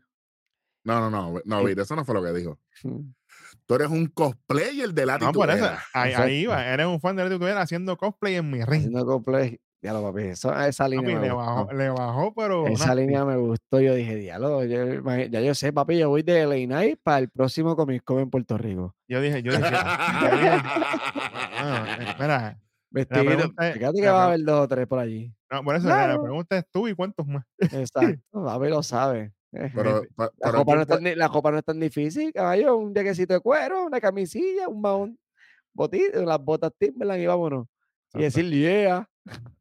No, no, no, no. Vito, eso no fue lo que dijo. Tú eres un cosplayer de la No, por eso, ahí, ahí iba. Eres un fan de la actitud era haciendo cosplay en mi ring. haciendo cosplay. Diablo, papi, eso, esa línea Papi, me le gustó. bajó, le bajó, pero. Esa línea me gustó. Yo dije, diablo, yo ya yo sé, papi, yo voy de LA Night para el próximo Comic Con en Puerto Rico. Yo dije, yo dije. yo dije, mira, Vestido. *laughs* Fíjate que va a haber dos o tres por allí. no, por eso la- pregunta es tú y cuántos más. Exacto, papi lo sabe. Pero, pa- La copa, no ¿quién es tan, la copa no es tan difícil, caballo. Un jaquecito de cuero, una camisilla, un mahón, botito, las botas Timberland y vámonos. Y Exacto. decir, yeah.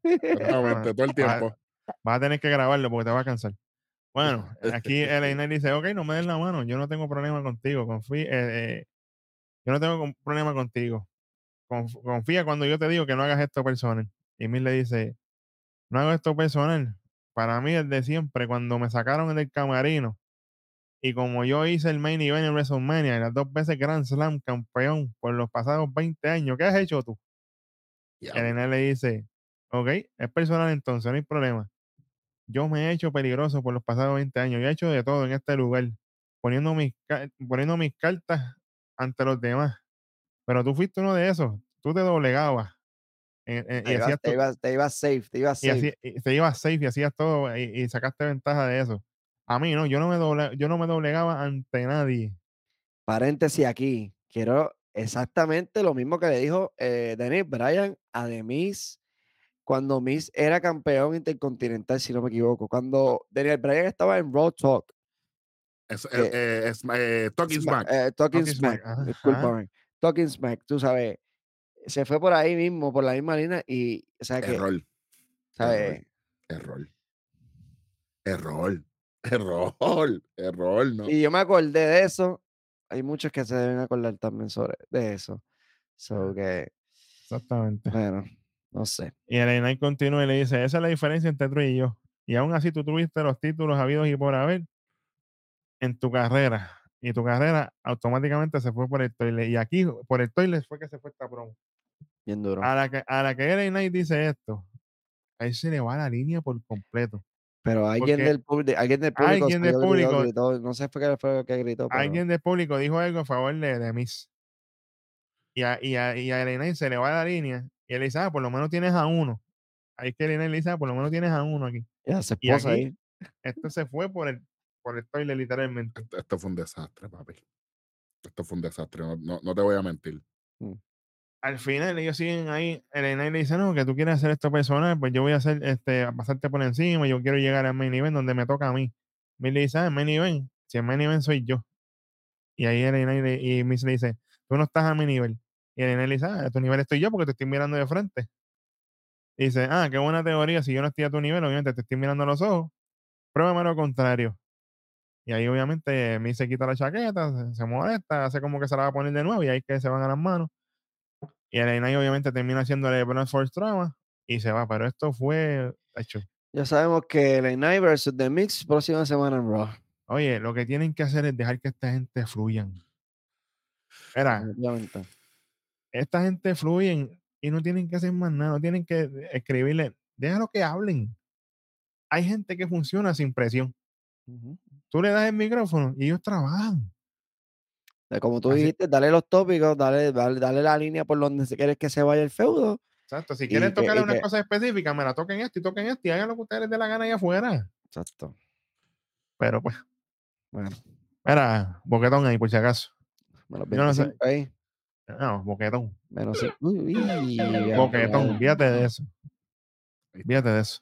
Exactamente, todo el *laughs* tiempo. Vas a tener que grabarlo porque te va a cansar. *laughs* Bueno, aquí el Knight dice, ok, no me des la mano, yo no tengo problema contigo, confía, eh, eh, yo no tengo problema contigo. Conf- confía cuando yo te digo que no hagas esto personal. Y Miz le dice, no hago esto personal. Para mí es de siempre, cuando me sacaron del camarino y como yo hice el main event en WrestleMania, las dos veces Grand Slam campeón por los pasados 20 años, ¿qué has hecho tú? Diablo. El le dice, ok, es personal entonces, no hay problema. Yo me he hecho peligroso por los pasados 20 años. Yo he hecho de todo en este lugar, poniendo mis, ca- poniendo mis cartas ante los demás. Pero tú fuiste uno de esos. Tú te doblegabas. En- en- Te y ibas, hacías te, ibas, te ibas safe, te ibas y, safe. y te ibas safe y hacías todo y, y sacaste ventaja de eso. A mí no, yo no me doble- yo no me doblegaba ante nadie. Paréntesis aquí. Quiero exactamente lo mismo que le dijo eh, Dennis Bryan a Demis cuando Miss era campeón intercontinental, si no me equivoco. Cuando Daniel Bryan estaba en Raw Talk. Es, eh, eh, es, eh, Talking Smack, Smack. eh, Talking Talking Smack, Smack, ajá, discúlpame. Talking Smack, tú sabes. Se fue por ahí mismo, por la misma línea y, o sea, que, Error, ¿sabes? error. Error. *laughs* Error. Error, no. Y yo me acordé de eso. Hay muchos que se deben acordar también sobre de eso. So que, Exactamente. bueno, no sé. Y el continúa y le dice, esa es la diferencia entre tú y yo. Y aún así tú tuviste los títulos habidos y por haber en tu carrera. Y tu carrera automáticamente se fue por el toilet. Y aquí, por el toilet fue que se fue esta promo. Bien duro. A la que, a la que LA Knight dice esto, ahí se le va la línea por completo. Pero alguien del, alguien público, alguien del público- gritó, no sé fue qué fue lo que gritó, pero Alguien del público dijo algo a favor de, de Miss. Y a, y, a, y a LA Knight se le va la línea. Y él dice, ah, por lo menos tienes a uno. Ahí es que Knight le dice, ah, por lo menos tienes a uno aquí. ya se y esposa aquí- ahí. Esto se fue por el, por el toilet literalmente. Esto, esto fue un desastre, papi. Esto fue un desastre. No, no, no te voy a mentir. Al final ellos siguen ahí, el Knight le dice, no, que tú quieres hacer esto personal, pues yo voy a hacer, este, a pasarte por encima, yo quiero llegar al main event donde me toca a mí. Miss le dice, ah, el main event, si el main event soy yo. Y ahí el Knight le- y Miss le dice, tú no estás a mi nivel. Y el Knight le dice, ah, a tu nivel estoy yo porque te estoy mirando de frente. Y dice, ah, qué buena teoría, si yo no estoy a tu nivel, obviamente te estoy mirando a los ojos, pruébame lo contrario. Y ahí obviamente Miss se quita la chaqueta, se, molesta, hace como que se la va a poner de nuevo y ahí que se van a las manos. Y el Knight obviamente termina haciéndole Force Trauma y se va. Pero esto fue. hecho. Ya sabemos que el Night versus The Mix próxima semana en Raw. Oye, lo que tienen que hacer es dejar que esta gente fluyan. Definitivamente. esta gente fluyen y no tienen que hacer más nada, no tienen que escribirle. Déjalo que hablen. Hay gente que funciona sin presión. Tú le das el micrófono y ellos trabajan. Eh, Como tú Así- dijiste, dale los tópicos, dale, dale, dale la línea por donde se quieres que se vaya el feudo. Exacto. Si quieren tocarle una que- cosa específica, me la toquen esto y toquen esto y hagan lo que ustedes les dé la gana allá afuera. Exacto. Pero pues, Bueno, mira, boquetón ahí por si acaso. menos Yo no sé. 25 ahí. No, boquetón. Menos. Uy, uy, Boquetón, fíjate de eso. Fíjate de eso.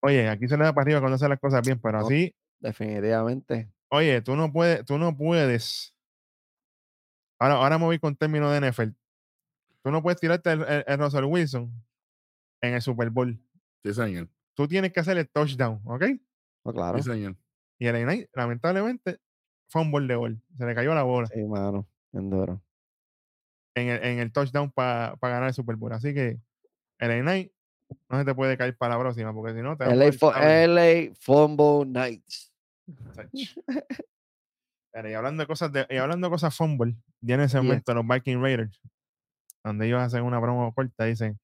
Oye, aquí se le da para arriba cuando hace las cosas bien, pero No. así, Definitivamente. oye, tú no puedes, tú no puedes. Ahora, ahora me voy con términos de NFL. Tú no puedes tirarte el, el- el Russell Wilson en el Super Bowl. Sí, señor. Tú tienes que hacer el touchdown, ¿ok? No, claro. Sí, señor. Y el Knight, lamentablemente, fue un bol de gol. Se le cayó la bola Sí, mano. Bien duro. en el, en el touchdown para ganar el Super Bowl. Así que el Knight no se te puede caer para la próxima, porque si no te LA, LA Fumble Nights. *laughs* Pero, y hablando de cosas de, y hablando de cosas fumble, viene el segmento de los Viking Raiders, donde ellos hacen una broma corta, dicen,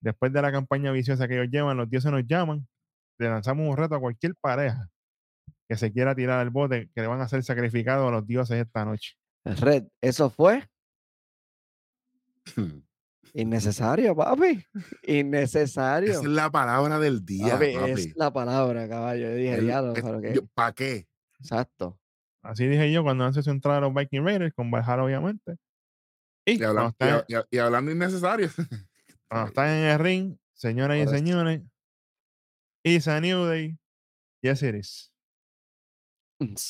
después de la campaña viciosa que ellos llevan, los dioses nos llaman, le lanzamos un reto a cualquier pareja que se quiera tirar al bote, que le van a ser sacrificados a los dioses esta noche. Red, eso fue. Innecesario, papi. *laughs* Esa Innecesario. es la palabra del día, Papi, papi. es la palabra, caballo. Yo dije. ¿Para qué? Exacto. Así dije yo cuando antes entrada a los Viking Raiders con Valhalla, obviamente. Y, Y, hablando innecesario. *laughs* cuando están en el ring, señoras y señores, It's a New Day. Yes, it is.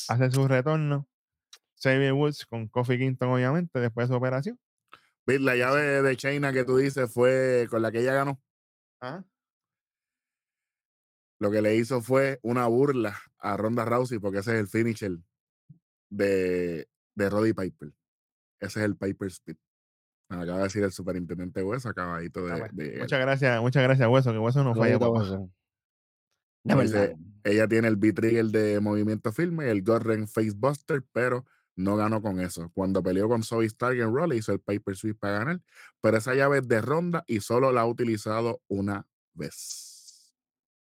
Hace su retorno. Xavier Woods con Kofi Kingston, obviamente, después de su operación. La llave de China que tú dices fue con la que ella ganó. Ajá. Lo que le hizo fue una burla a Ronda Rousey porque ese es el finisher de, de Roddy Piper. Ese es el Piper Speed. Me acaba de decir el superintendente Hueso, acabadito de, Ah, pues, de- Muchas gracias, muchas gracias, Hueso, que Hueso no falla. Hueso. Dice, ella tiene el B-Trigger de movimiento firme, el Gordon Facebuster, pero no ganó con eso. Cuando peleó con Zoe Stark en Raw, le hizo el Piper Sweep para ganar, pero esa llave es de ronda y solo la ha utilizado una vez.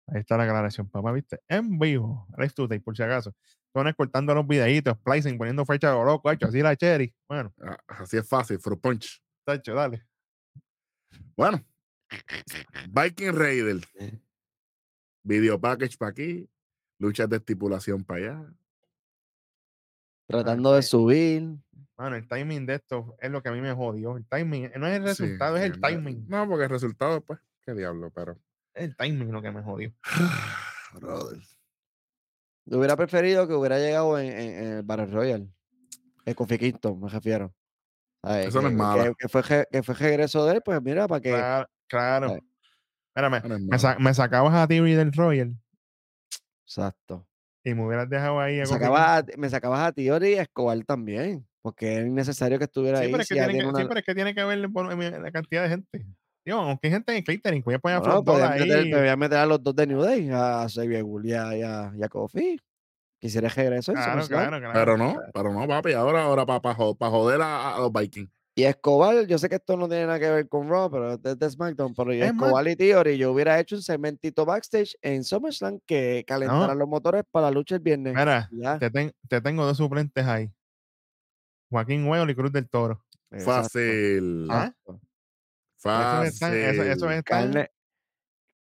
Ahí está la aclaración, papá, ¿viste? En vivo. Alex por si acaso. Son cortando los videitos, splicing, poniendo fecha de loco, hecho, así la cherry. Bueno, Ah, Así es fácil, Fruit Punch. tacho, dale. Bueno, Viking Raider. Video package para aquí, luchas de estipulación para allá. Tratando de subir. Mano, el timing de esto es lo que a mí me jodió. El timing, no es el Sí, resultado, es el no- timing. No, porque el resultado, pues, qué diablo, pero. Es el timing lo que me jodió. *sighs* Brother. Yo hubiera preferido que hubiera llegado en, en- en el Battle Royale. El Kofi Kingston, me refiero. Eso no es que- mala. Que, fue, que fue regreso de él, pues mira, para que. Claro, claro. ¿sabes? Mírame, Eso no es me, malo. sa- me sacabas a Theory del Royal Exacto. y me hubieras dejado ahí a Me sacabas, a, me sacabas a Tiori y a Escobar también. Porque es innecesario que estuviera Sí, ahí. pero, es que si ya tiene que, tiene sí, pero es que tiene que ver la cantidad de gente. Digo, aunque hay gente en el catering, voy a poner a Bueno, Flop Dog podían meter, ahí. podían meter a los dos de New Day, a Xavier y a, y a- y a Kofi. Quisiera regreso en Claro, SummerSlam. claro, claro. Pero no, pero no, papi. Ahora, ahora para joder a, a los Vikings. Y Escobar, yo sé que esto no tiene nada que ver con Raw, pero es de, SmackDown, pero y Es Escobar y Theory, yo hubiera hecho un segmentito backstage en SummerSlam que calentara los motores para la lucha el viernes. Mira, Ya. te, ten- te tengo dos suplentes ahí. Joaquín Huevo y Cruz del Toro. Exacto, Fácil. Ah. Fácil. Esos están, eso, eso están, Carne,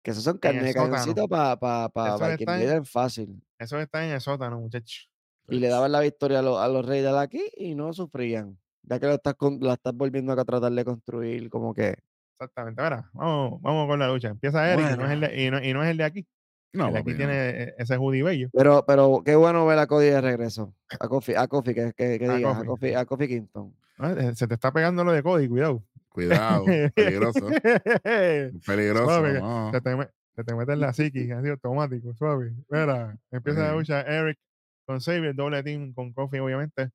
que esos son carne de cañoncito para pa, pa Raiders fácil. eso están en el sótano, muchachos. Y le daban la victoria a, los- a los Raiders aquí y no sufrían. Ya que lo estás, con- la estás volviendo a tratar de construir como que... Exactamente. Mira, vamos, vamos con la lucha. Empieza Eric y, no es el de, y, no, y no es el de aquí. No, de aquí no. tiene eh, ese hoodie bello. Pero, pero qué bueno ver a Cody de regreso. A Kofi, a Kofi, que, que, que A digas, a Kofi. A Kofi Kingston. Eh, Se te está pegando lo de Cody, cuidado. Cuidado. *laughs* Peligroso. *laughs* Peligroso. Suave, no. te, te mete en la psiquis, así automático, suave. Mira, empieza la Sí. lucha Eric con Xavier, doble team con Kofi, obviamente.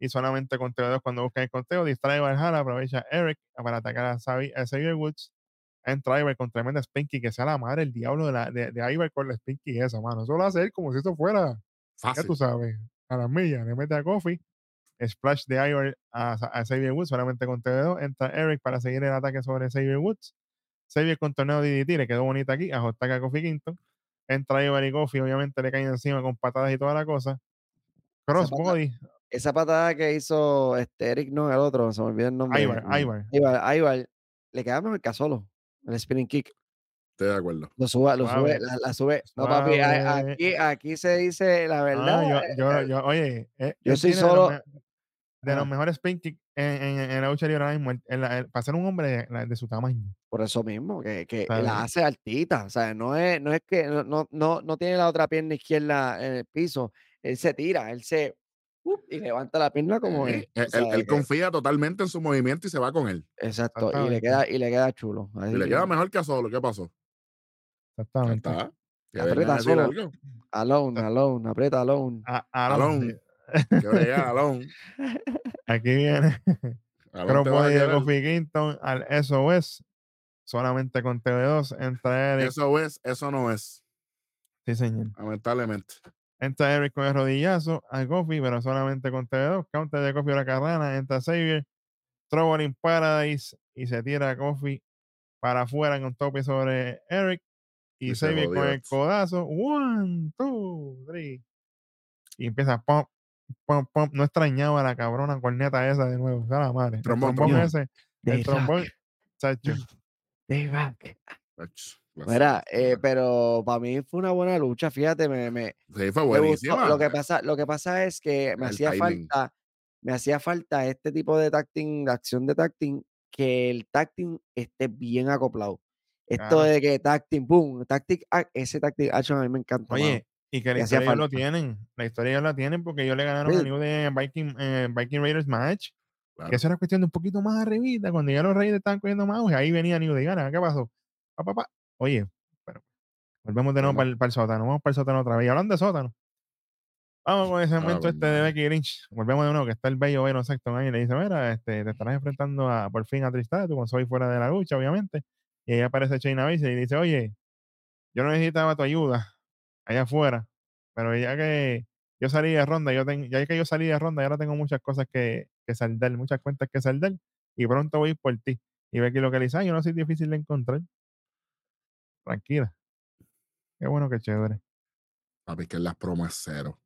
Y solamente conteo 2 cuando buscan el conteo. Distrae Valhalla, aprovecha Eric para atacar a, Xavi- a Xavier Woods. Entra Ivar con tremenda Spinky, que sea la madre el diablo de, la, de, de Ivar con la Spinky esa, mano. Eso lo hace él como si eso fuera, ya Fácil. tú sabes, a las millas. Le mete a Kofi. Splash de Ivar a, a Xavier Woods, solamente con TV2. Entra Eric para seguir el ataque sobre Xavier Woods. Xavier con torneo de DDT, le quedó bonita aquí, a ataca a Kofi Kingston. Entra Ivar y Kofi, obviamente le caen encima con patadas y toda la cosa. Crossbody, Esa patada que hizo este Eric, no, el otro, se me olvidó el nombre. Ivar, Ivar. Ivar, Ivar, le queda mejor que a solo. El spinning kick. Estoy de acuerdo. Lo sube, lo Suave, sube, la, la sube. No, papi, aquí, aquí se dice la verdad. Ah, yo, eh, yo, eh, yo, oye, eh, yo soy los de los mejores spin kick en, en, en la lucha libre ahora mismo, para ser un hombre de, su tamaño. Por eso mismo, que, que la hace altita. O sea, no es, no es que no, no, no, tiene la otra pierna izquierda en el piso. Él se tira, él se y levanta la pierna como Eh, él, o sea, él- él que- confía totalmente en su movimiento y se va con él. exacto. Y le queda, y le queda chulo. Y le que, queda mejor que a solo. ¿Qué pasó? Exactamente. está. Aprieta solo. Alone, alone, aprieta alone. A- Aaron, Alon. *laughs* Aquí viene de querer. Kofi Kingston al SOS. Solamente con TV2. Entra Eric. Eso es, eso no es. Sí, señor. Lamentablemente. Entra Eric con el rodillazo a Kofi, pero solamente con TV2. Counter de Kofi a la carrana. Entra Xavier. Trouble in Paradise. Y se tira a Kofi para afuera con tope sobre Eric. Y, Y Xavier con el codazo. One, two, three. Y empieza pum, pum, pum. No extrañaba la cabrona corneta esa de nuevo. sea la madre. El Trombón, trombón trombón. ese. De El trombón. Mira, eh, pero para mí fue una buena lucha, fíjate, me, me, Sí, fue me gustó. buenísima. Lo que pasa, lo que pasa es que me El hacía timing. falta, me hacía falta este tipo de tacting, de acción de tacting, que el tacting esté bien acoplado. Esto Claro. de que tacting, boom, tactic, ac- ese tactic action a mí me encanta. mano. Y que la historia ellos lo tienen. La historia ellos la tienen porque ellos le ganaron a. New en Viking, en Viking Raiders match. Claro. Que eso era cuestión de un poquito más arribita. Cuando ya los Raiders estaban cogiendo más auge, ahí venía New Day. Gana, ¿qué pasó? Pa, pa, pa. Oye, pero volvemos de nuevo Bueno. para el, sótano. Vamos para el sótano otra vez. Y hablando de sótano. Vamos con el segmento pues, este de. Becky Lynch. Volvemos de nuevo, que está el bello Beno Sexton ahí. y Le dice, mira, este, te estarás enfrentando a, por fin a Tristan, tú con soy fuera de la lucha, obviamente. Y ahí aparece Shayna Baszler y dice, oye, yo no necesitaba tu ayuda allá afuera, pero ya que yo salí de ronda, yo tengo, ya que yo salí de ronda, ahora tengo muchas cosas que, que saldar, muchas cuentas que saldar, y pronto voy por ti. Y lo que "Ay, yo no soy difícil de encontrar. Tranquila. Qué bueno, qué chévere. Papi, que las promos es cero.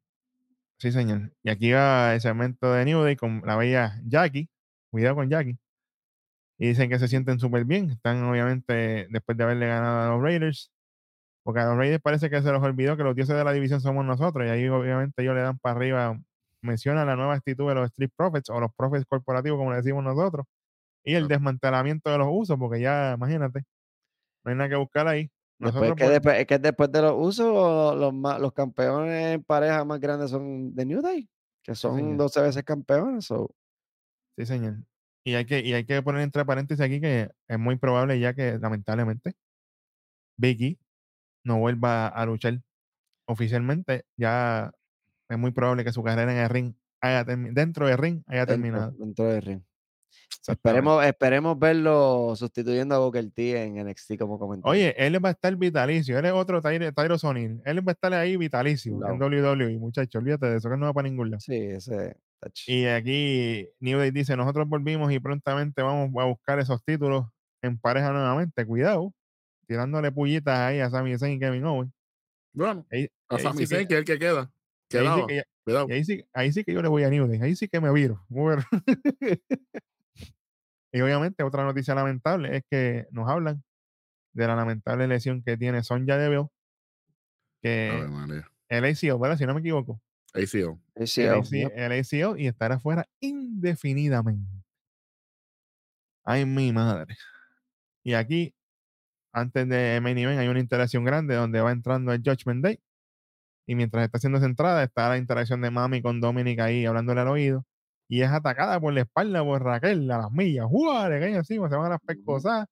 Sí, señor. Y aquí va el segmento de New Day con la bella Jackie. Cuidado con Jackie. Y dicen que se sienten súper bien. Están obviamente después de haberle ganado a los Raiders. Porque a los Raiders parece que se los olvidó que los dioses de la división somos nosotros. Y ahí obviamente ellos le dan para arriba. Menciona la nueva actitud de los Street Profits o los Profits corporativos, como le decimos nosotros. Y el desmantelamiento de los usos, porque ya, imagínate, no hay nada que buscar ahí. Después Nosotros, que pues, después, es que después de los usos, los, ma- los campeones en pareja más grandes son de New Day, que son señor. 12 veces campeones. so, Sí, señor. Y hay que, y hay que poner entre paréntesis aquí que es muy probable ya que lamentablemente Vicky no vuelva a luchar oficialmente. Ya es muy probable que su carrera en el ring haya dentro del ring haya dentro, terminado. dentro del ring. Esperemos, esperemos verlo sustituyendo a Booker T en NXT como comentario. Oye, él va a estar vitalicio. Él es otro Tyro, Tyro Sonil. Él va a estar ahí vitalicio en. WWE, muchachos. Olvídate de eso, que no va para ningún lado. Sí, ese. touch. Y aquí New Day dice, nosotros volvimos y prontamente vamos a buscar esos títulos en pareja nuevamente. Cuidado, tirándole pullitas ahí a Sami Zayn y Kevin Owens. Bueno, Ahí, a Sami sí que- Zayn, que es el que queda. y ahí sí Quedaba. que ya- ahí sí, ahí sí que yo le voy a New Day. Ahí sí que me viro. *laughs* Muy bueno. y obviamente otra noticia lamentable es que nos hablan de la lamentable lesión que tiene Sonja Deville, que María. el ACL, ¿verdad? Si no me equivoco. ACO. Sí, el, oh, AC yep. el ACL y estará fuera indefinidamente. Ay, mi madre. Y aquí, antes de main event, hay una interacción grande donde va entrando el Judgment Day. Y mientras está siendo centrada, está la interacción de Mami con Dominic ahí hablándole al oído. Y es atacada por la espalda por Raquel a las millas. ¡Uah! Le caen encima, se van a las pescosas.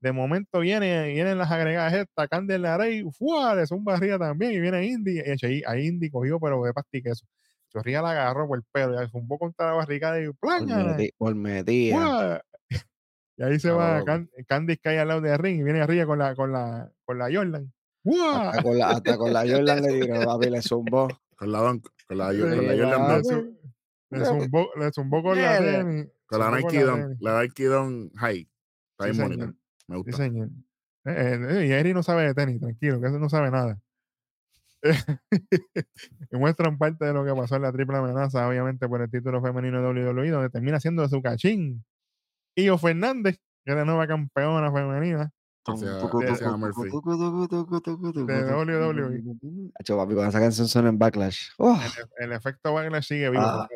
De momento viene, vienen las agregadas estas, Candela Rey, ¡fua! Le zumba arriba también. Y viene Indy. Y ahí, ahí Indy cogió, pero de pastiqueso. Chorría la agarró por el pelo, y zumbó contra la Por, ¡plángana! meti- por metida. Y ahí se Claro, va Candice cae al lado de ring y viene arriba con la, con la, con la Jordan. Hasta con la, hasta con la *laughs* Jordan le dieron, papi, le zumbó. Con la con la, Jordan papi. le, zumbó, le zumbó con la con la Nike tenis. la Nike Dunk High. Está bonita. Me Sí, gusta. señor. Eh, eh, y Eri no sabe de tenis, tranquilo, que eso no sabe nada. *laughs* y muestran parte de lo que pasó en la triple amenaza, obviamente por el título femenino de WWE, donde termina siendo su cachín. Io Fernández, que es la nueva campeona femenina de WWE. Hacho, papi, cuando esa canción suena en Backlash. ¡oh! El, el efecto Wagner sigue vivo. Ah.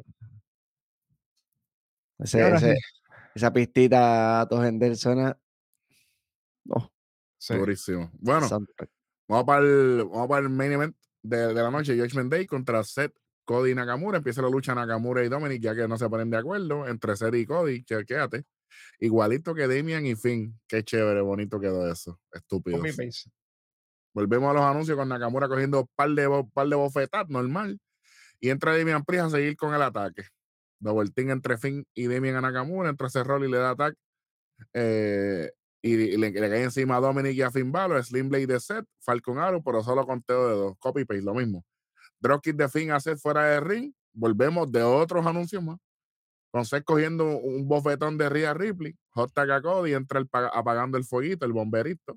Ese- ese- sí, esa pistita a Tojender suena. Oh, sí. Durísimo. Bueno, soundtrack. vamos para el, vamos para el main event de, de la noche. Judgment Day contra Seth, Cody y Nakamura. Empieza la lucha Nakamura y Dominic, ya que no se ponen de acuerdo. Entre Seth y Cody, chequéate. Igualito que Damian y Finn. Qué chévere, bonito quedó eso. Estúpido. Volvemos a los anuncios con Nakamura cogiendo par de, par de bofetadas, normal. Y entra Damian Priest a seguir con el ataque. Double team entre Finn y Damian a Nakamura. Entra ese rol y le da ataque. Eh, y, y le, le cae encima a Dominic y a Finn Balor. Slim Blade de Seth. Falcon Arrow, pero solo conteo de dos. Copy paste, lo mismo. Dropkick de Finn a Seth fuera de ring. Volvemos de otros anuncios más. Seth cogiendo un bofetón de Rhea Ripley. Hot a Cody. Entra el, pa- apagando el fueguito, el bomberito.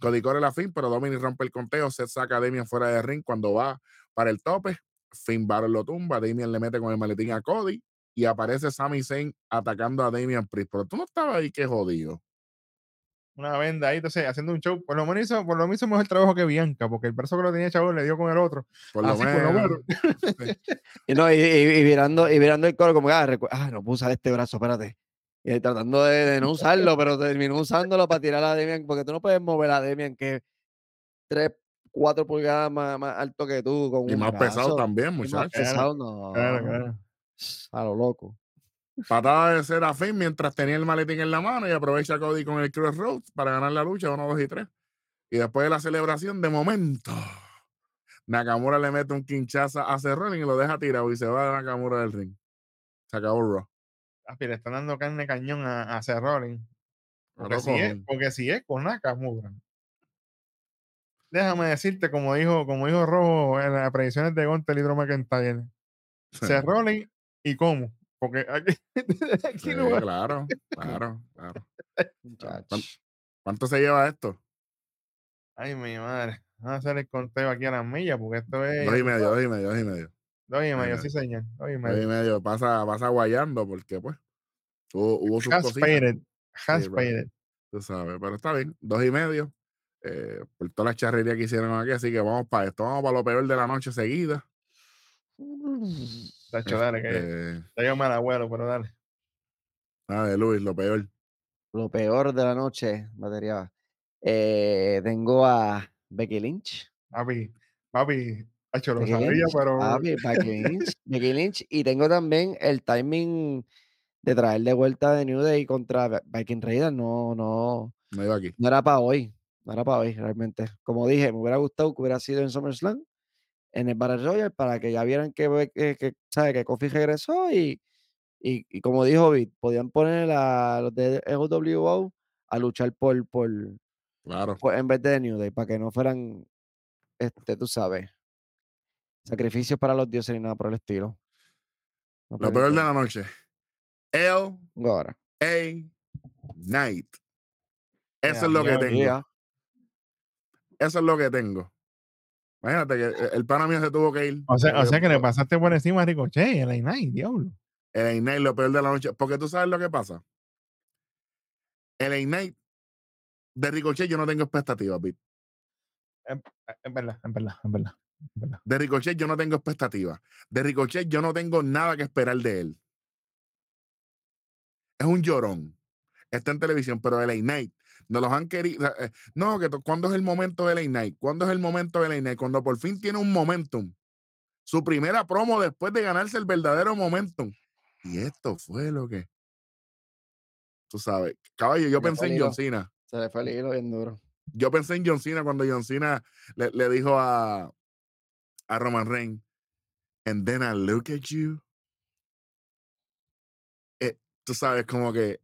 Cody corre la fin, pero Dominic rompe el conteo. Seth saca a Damian fuera de ring cuando va para el tope. Finn lo tumba. Damian le mete con el maletín a Cody. Y aparece Sami Zayn atacando a Damian Priest. Pero tú no estabas ahí, que jodido. Una venda ahí, entonces haciendo un show. Por lo menos hizo, por lo menos hizo mejor trabajo que Bianca, porque el brazo que lo tenía chavo le dio con el otro. Por lo Así, por lo menos. Y, no, y, y- y mirando, y mirando el coro como que, ah, recu- ah, no puedo usar este brazo, espérate. Y tratando de, de no usarlo, pero terminó usándolo para tirar a Demian, porque tú no puedes mover a Demian que es 3, 4 pulgadas más, más alto que tú con Y un más pesado también, más muchachos. Pesado, no. Claro, claro. A lo loco. Patada de Serafín mientras tenía el maletín en la mano y aprovecha a Cody con el Crossroads para ganar la lucha 1, 2 y 3. Y después de la celebración, de momento, Nakamura le mete un quinchaza a Cerrone y lo deja tirado y se va de Nakamura del ring. Se acabó Raw. Papi, le están dando carne cañón a, a Rollins. Porque si, es, porque si es con Nakamura. Déjame decirte, como dijo, como dijo Rojo en las predicciones de Gontel y Drew McIntyre, Seth Rollins y cómo. Porque *laughs* aquí, aquí Sí, no va- claro, *laughs* claro, claro. ¿Cuánto se lleva esto? Ay, mi madre. Vamos a hacer el conteo aquí a las millas, porque esto es. Dos y medio, dos y medio, dos y medio. Dos y medio, sí, señor. Dos y Dos y medio. medio. Pasa, pasa guayando porque, pues, hubo, hubo sus Has cositas. paid. Has Sí, paid it. Tú sabes, pero está bien. Dos y medio. eh, por toda la charrería que hicieron aquí. Así que vamos para esto. Vamos para lo peor de la noche seguida. Tacho, dale, que Eh, yo mal abuelo, pero dale. nada de Luis, lo peor. Lo peor de la noche, batería. Eh, tengo a Becky Lynch. Papi, papi, tacho, lo Becky sabía, Lynch, pero. papi, Becky Lynch, Becky Lynch. Y tengo también el timing de traer de vuelta de New Day contra Viking Raiders. No, no, No iba aquí. no era para hoy. No era para hoy, realmente. Como dije, me hubiera gustado que hubiera sido en SummerSlam, en el Battle Royale, para que ya vieran que, que, que, ¿sabe? que Kofi regresó y, y, y como dijo Vic, podían poner a los de EWO a luchar por, por, Claro. por- en vez de New Day, para que no fueran, este, tú sabes, sacrificios para los dioses ni nada por el estilo. No Lo peor de la noche. L.A. Ahora. Night. Eso es lo que ya, tengo. ya. Eso es lo que tengo. Imagínate que el- el pana mío se tuvo que ir. O sea, o sea que le pasaste por encima a Ricochet, el A9, diablo. El A-Night, lo peor de la noche. Porque tú sabes lo que pasa. El A-Night de Ricochet yo no tengo expectativas, Pete. Es verdad, es verdad, es verdad. De Ricochet yo no tengo expectativas. De Ricochet yo no tengo nada que esperar de él. Es un llorón. Está en televisión, pero el A-Night no los han querido. eh, No, que ¿cuándo es el momento del A-Night? ¿Cuándo es el momento del A-Night? Cuando por fin tiene un momentum. Su primera promo después de ganarse el verdadero momentum. Y esto fue lo que. Tú sabes, caballo, yo pensé en John Cena. Se le fue el hilo bien duro. Yo pensé en John Cena cuando John Cena le, le dijo a, a Roman Reigns, and then I look at you. Eh, tú sabes, como que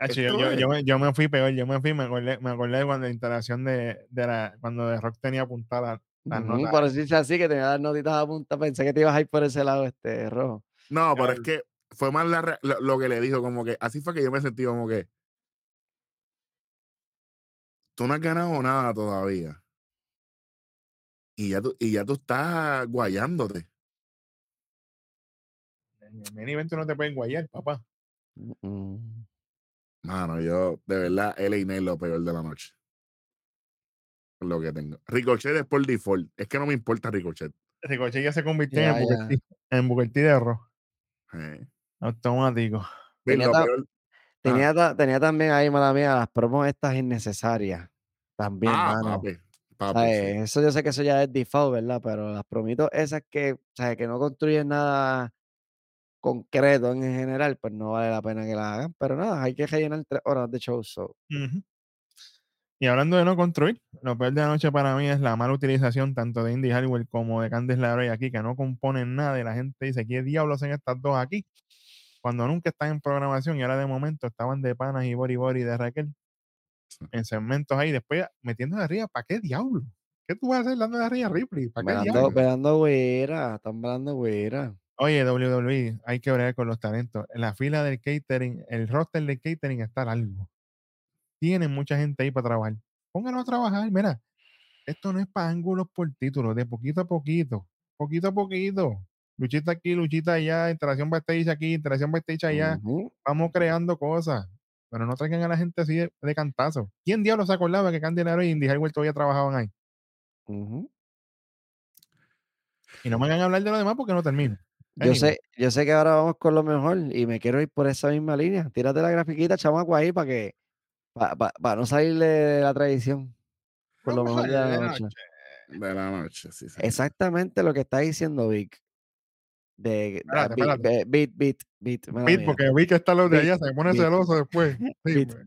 Hacho, yo, yo, yo me, yo me fui peor, yo me fui, me acordé, me acordé de cuando la instalación de, de la, cuando The Rock tenía apuntada las Ujú, notas. Por decirse así, que tenía las notitas a punta, pensé que te ibas a ir por ese lado, este rojo. No, pero es que fue más la lo, lo que le dijo, como que así fue que yo me sentí como que tú no has ganado nada todavía. Y ya tú, y ya tú estás guayándote. En el main event tú no te puedes guayar, papá. Mm, Mano, yo, de verdad, él y es lo peor de la noche. Lo que tengo. Ricochet es por default. Es que no me importa Ricochet. Ricochet ya se convirtió en, T- en Booker T de Raw. Eh. Automático. Bill, Tenía ta- peor- Tenía, ta- tenía también ahí, mala mía, las promos estas innecesarias. También, Ah, mano. papi. papi, ¿Sabes? sí. Eso yo sé que eso ya es default, ¿verdad? Pero las promitos esas que, ¿sabes? que no construyen nada concreto en general, pues no vale la pena que la hagan. Pero nada, hay que rellenar tres horas de show. so. Y hablando de no construir, lo peor de la noche para mí es la mala utilización tanto de Indy Hartwell como de Candice LeRae aquí, que no componen nada y la gente dice, ¿qué diablos hacen estas dos aquí? Cuando nunca están en programación y ahora de momento estaban de panas y Bori Bori de Raquel Sí. en segmentos ahí, después metiendo de arriba, ¿para qué diablo? ¿Qué tú vas a hacer dando de arriba Ripley? ¿Para qué velando, diablo? velando güera, están velando güera. Oye, WWE, hay que bregar con los talentos. En la fila del catering, el roster del catering está largo. Tienen mucha gente ahí para trabajar. Pónganlo a trabajar. Mira, esto no es para ángulos por título, de poquito a poquito. Poquito a poquito. Luchita aquí, luchita allá, interacción backstage aquí, interacción backstage allá. Ujú. Vamos creando cosas. pero no traigan a la gente así de, de cantazo. ¿Quién diablos se acordaba que Candy Nero y Indy Highway todavía trabajaban ahí? Ujú. Y no me hagan hablar de lo demás porque no termino. Yo Anyway. sé, yo sé que ahora vamos con lo mejor y me quiero ir por esa misma línea. Tírate la grafiquita, chamaco, ahí para que para no salir de la tradición. Por lo mejor de la noche. De la noche, sí, sí. Exactamente lo que está diciendo Vic. De, Espérate, beat, espérate. beat, beat, beat, mía. porque vi que está los de Beat, allá, se pone beat, celoso después. *laughs* Sí, beat. pues.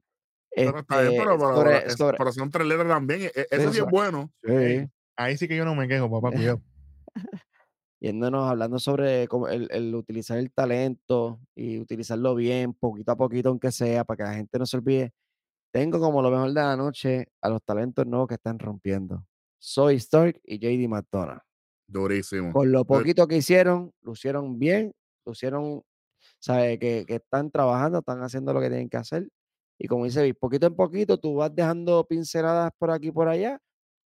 Pero Este, pero, pero- sobre- es- sobre- pero son tres letras también. e- e- Eso sí es bueno. sí. Ahí sí que yo no me quejo, papá, cuidado. *laughs* yéndonos hablando sobre el, el utilizar el talento y utilizarlo bien, poquito a poquito, aunque sea, para que la gente no se olvide. Tengo como lo mejor de la noche a los talentos nuevos que están rompiendo. Soy Stark y JD McDonough. Durísimo. Con lo Eh, poquito que hicieron, lo hicieron bien, lo hicieron, sabe que, que están trabajando, están haciendo lo que tienen que hacer. Y como dice poquito en poquito tú vas dejando pinceladas por aquí y por allá.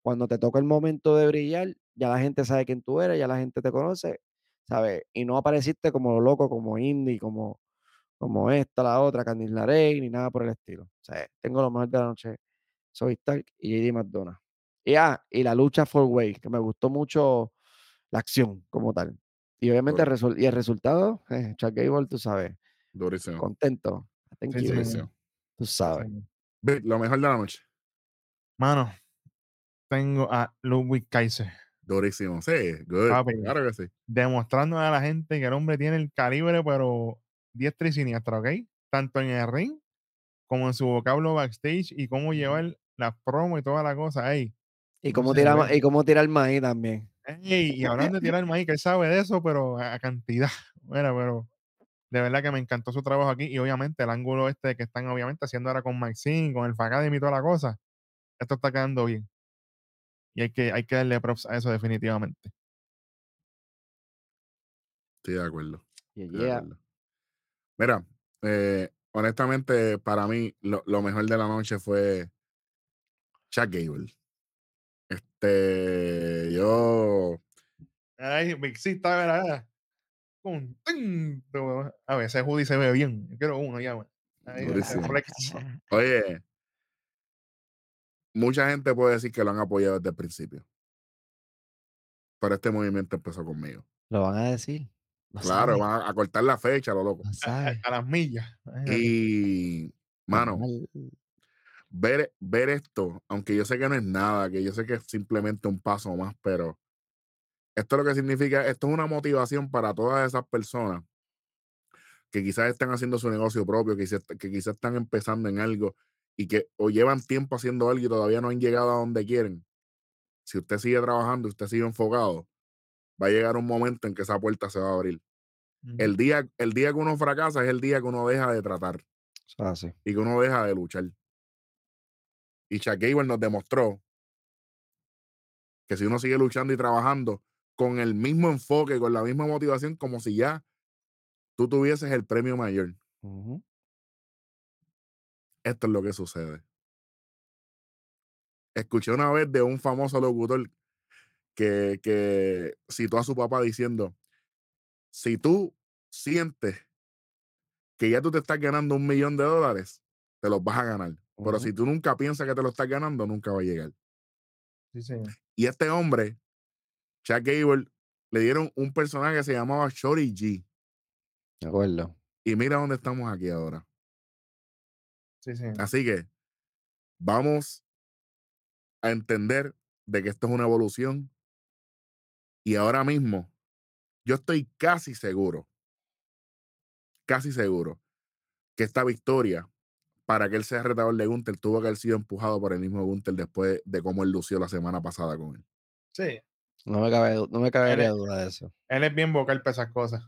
Cuando te toca el momento de brillar, ya la gente sabe quién tú eres, ya la gente te conoce, ¿sabes? Y no apareciste como lo loco, como indie, como, como esta, la otra, Candice LaRey, ni nada por el estilo. O sea, tengo lo mejor de la noche. Soy Stark y JD McDonough. Y, ah, y la lucha for way, que me gustó mucho la acción como tal. Y obviamente y el resultado, eh, Chuck Gable, tú sabes, Durísimo. contento. Thank Sí, you, sí, Durísimo. Tú sabes. Lo mejor de la noche. Mano, tengo a Ludwig Kaiser Durísimo. Sí, good. Papi. Claro que sí. demostrando a la gente que el hombre tiene el calibre, pero diestra y siniestra, ¿ok? Tanto en el ring como en su vocablo backstage y cómo llevar las promos y toda la cosa. Ey, Y no cómo se tira, ve. ma- y cómo tira el maíz también. ey, y hablando de tirar el maíz, que él sabe de eso, pero a, cantidad. *laughs* Mira, pero de verdad que me encantó su trabajo aquí y obviamente el ángulo este que están obviamente haciendo ahora con Maxine, con el Facademy y toda la cosa. Esto está quedando bien. Y hay que, hay que darle props a eso definitivamente. Estoy de acuerdo. Yeah, estoy de yeah. acuerdo. Mira, eh, honestamente, para mí, lo, lo mejor de la noche fue Chuck Gable. Este, yo, Ay, Mixista, ¿verdad? Un tinto. A ver, ese hoodie se ve bien. Yo quiero uno ya, *laughs* oye, mucha gente puede decir que lo han apoyado desde el principio. Pero este movimiento empezó conmigo. Lo van a decir. Lo Claro, sabe, van a, a cortar la fecha, lo loco. lo A, las millas. Y, mano, ver, ver esto, aunque yo sé que no es nada, que yo sé que es simplemente un paso más, pero esto lo que significa, esto es una motivación para todas esas personas que quizás están haciendo su negocio propio, que, quizás- que quizás están empezando en algo y que o llevan tiempo haciendo algo y todavía no han llegado a donde quieren. Si usted sigue trabajando, usted sigue enfocado, va a llegar un momento en que esa puerta se va a abrir. El día, el día que uno fracasa es el día que uno deja de tratar y que uno deja de luchar. Y Chuck Gable nos demostró que si uno sigue luchando y trabajando con el mismo enfoque, con la misma motivación, como si ya tú tuvieses el premio mayor. Esto es lo que sucede. Escuché una vez de un famoso locutor que, que citó a su papá diciendo, si tú sientes que ya tú te estás ganando un millón de dólares, te los vas a ganar. Pero si tú nunca piensas que te lo estás ganando, nunca va a llegar. Sí, señor. Y este hombre, Chuck Gable, le dieron un personaje que se llamaba Shorty G. De acuerdo. Y mira dónde estamos aquí ahora. Sí. Así que vamos a entender de que esto es una evolución. Y ahora mismo, yo estoy casi seguro, casi seguro, que esta victoria, para que él sea retador de Gunther, tuvo que haber sido empujado por el mismo Gunther después de cómo él lució la semana pasada con él. Sí. No me cabe, no me cabería es- duda de eso. Él es bien vocal para esas cosas.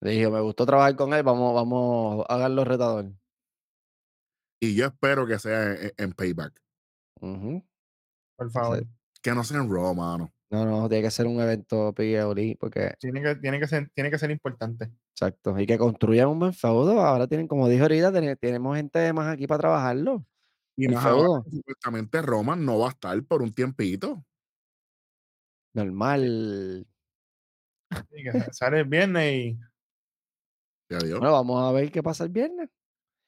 Le dije, me gustó trabajar con él, vamos, vamos a hacerlo retador. Y yo espero que sea en, en Payback. Por favor. Sí. Que no sea en Raw, mano. No, no, tiene que ser un evento PGOLI, porque, Tiene que, tiene, que ser, tiene que ser importante. exacto, y que construyan un buen feudo. Ahora tienen, como dijo ahorita, ten- tenemos gente más aquí para trabajarlo. Y más ahora, supuestamente Roman no va a estar por un tiempito. Normal. Sí, que sa- sale el viernes y. Bueno, vamos a ver qué pasa el viernes.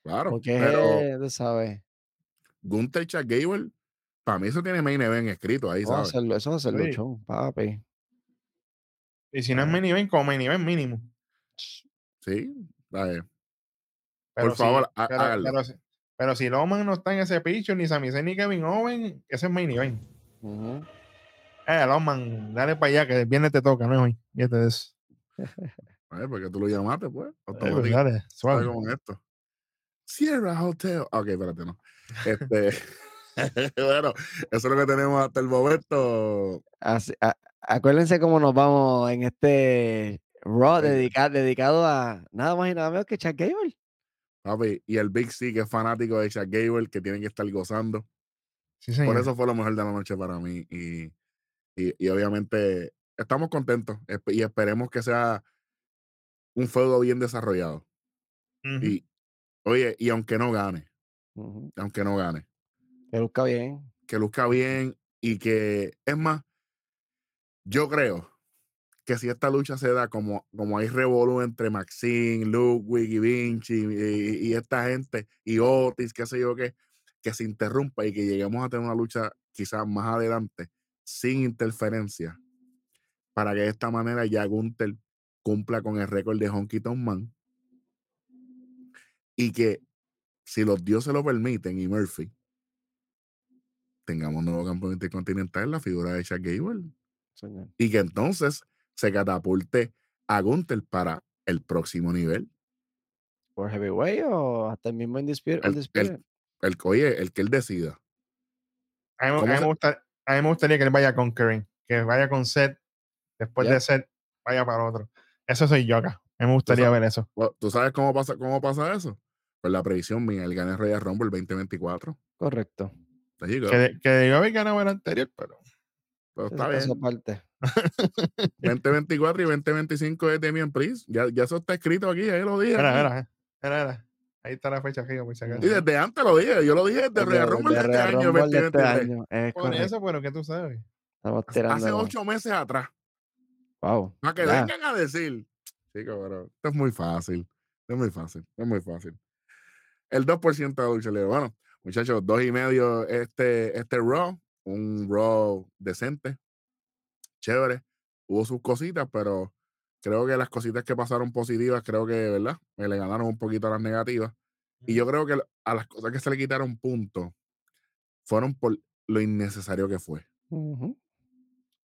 Claro. Porque Pero tú sabes. Gunther Chad Gable, para mí eso tiene main event escrito ahí, ¿sabes? eso va a ser Sí. luchón, papi. Y si no es main event, como main event mínimo. Sí. ¿sabes? Pero Por favor, si, há- pero, si- pero si Loman no está en ese picture, ni Sami Zayn ni Kevin Owen, ese es main event. Eh, Loman, dale para allá, que el viernes te toca, no es hoy. Fíjate de eso. A ver, porque tú lo llamaste, pues. *laughs* Eh, pues, dale, ¿Sabes suave. esto? Sierra Hotel. Ok, espérate, no. Este, *laughs* bueno, eso es lo que tenemos hasta el momento. Así- a- acuérdense cómo nos vamos en este Raw Oye. dedica- dedicado a nada más y nada menos que Chuck Gable. Papi, y el Big C, que es fanático de Chad Gable, que tienen que estar gozando. Sí, señor. Por eso fue lo mejor de la noche para mí. Y, y, y obviamente estamos contentos y esperemos que sea un fuego bien desarrollado. Y, oye, y aunque no gane, aunque no gane, Que luzca bien. que luzca bien y que, es más, yo creo que si esta lucha se da como, como hay revolú entre Maxine, Ludwig y Vinci y, y esta gente y Otis, qué sé yo qué, que se interrumpa y que lleguemos a tener una lucha quizás más adelante sin interferencia para que de esta manera ya Gunther cumpla con el récord de Honky Tonk Man y que si los dioses lo permiten y Murphy tengamos nuevo campeón intercontinental en la figura de Chuck Gable señor. y que entonces se catapulte a Gunther para el próximo nivel. ¿Por heavyweight o hasta el mismo Undisputed? El- Undisputed? El, oye, el que él decida. A mí, me- a ¿Cómo mí se- me gusta- a mí me gustaría que él vaya con Karen, que vaya con Seth, después de Seth, vaya para otro. Eso soy yo acá. A mí me gustaría sabes- ver eso. ¿Tú sabes cómo pasa, cómo pasa eso? Pues la previsión mía, el gane Royal Rumble 2024. Correcto. Que, que debió haber ganado el anterior, pero Pero está bien. parte. *laughs* 2024 y 2025 es Demian Priest. Ya, ya eso está escrito aquí, ahí lo dije. era, aquí. era, era, era. Ahí está la fecha fija, por si acaso. Y desde antes lo dije, yo lo dije desde El Royal de- Rumble de de este año, Rumble de este 2023. año, Es Por correcto. eso, pero que tú sabes. Estamos Hace ocho meses atrás. Wow. Para que ya. vengan a decir. Chico, pero esto es muy fácil. Es muy fácil. Es muy fácil. El 2% de lucha libre. Bueno, muchachos, dos y medio este, este Raw. Un Raw decente. Chévere. Hubo sus cositas, pero creo que las cositas que pasaron positivas, creo que, ¿verdad? Me le ganaron un poquito a las negativas. Y yo creo que a las cosas que se le quitaron puntos fueron por lo innecesario que fue.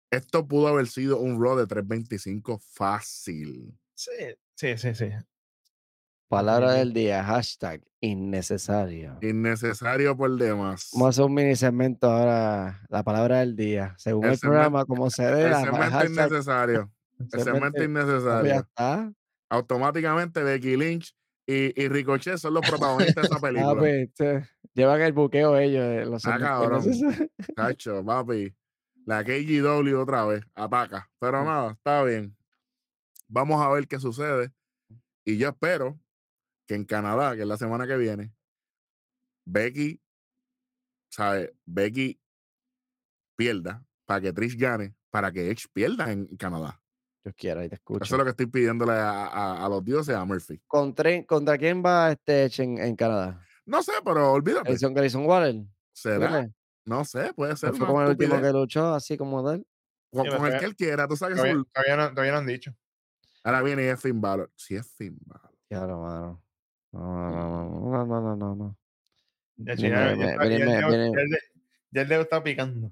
Esto pudo haber sido un Raw de 325 fácil. Sí, sí, sí. sí. Palabra del día, hashtag innecesario. Innecesario por demás. Vamos a hacer un mini segmento ahora, la palabra del día. Según El el, segmento- programa, como se dé, El segmento hashtag- innecesario. El segmento papi, ya innecesario. está. Automáticamente Becky Lynch y, y Ricochet son los protagonistas de esa *laughs* Ah, película. pues, este, llevan el buqueo ellos. eh, Los Ah, cabrón. *laughs* Cacho, papi. La KGW otra vez. Ataca. Pero Mm. nada, está bien. Vamos a ver qué sucede. Y yo espero que en Canadá, que es la semana que viene, Becky, ¿sabes? Becky pierda para que Trish gane, para que Edge pierda en Canadá. Dios quiera, y te escucho. Eso es lo que estoy pidiéndole a, a- a los dioses, a Murphy. ¿Contra, ¿Contra quién va este Edge en, en Canadá? No sé, pero olvídate. Grayson, Grayson Waller. ¿tú ¿Será? No sé, puede ser. Fue como el último que luchó, así como tal. Con, Sí, con pero el que él quiera, tú sabes Todavía, todavía no, todavía no han dicho. Ahora viene y es Finn Balor. Sí es Finn Balor. Claro, mano. No, no, no, no, no, no, ya el dedo está picando.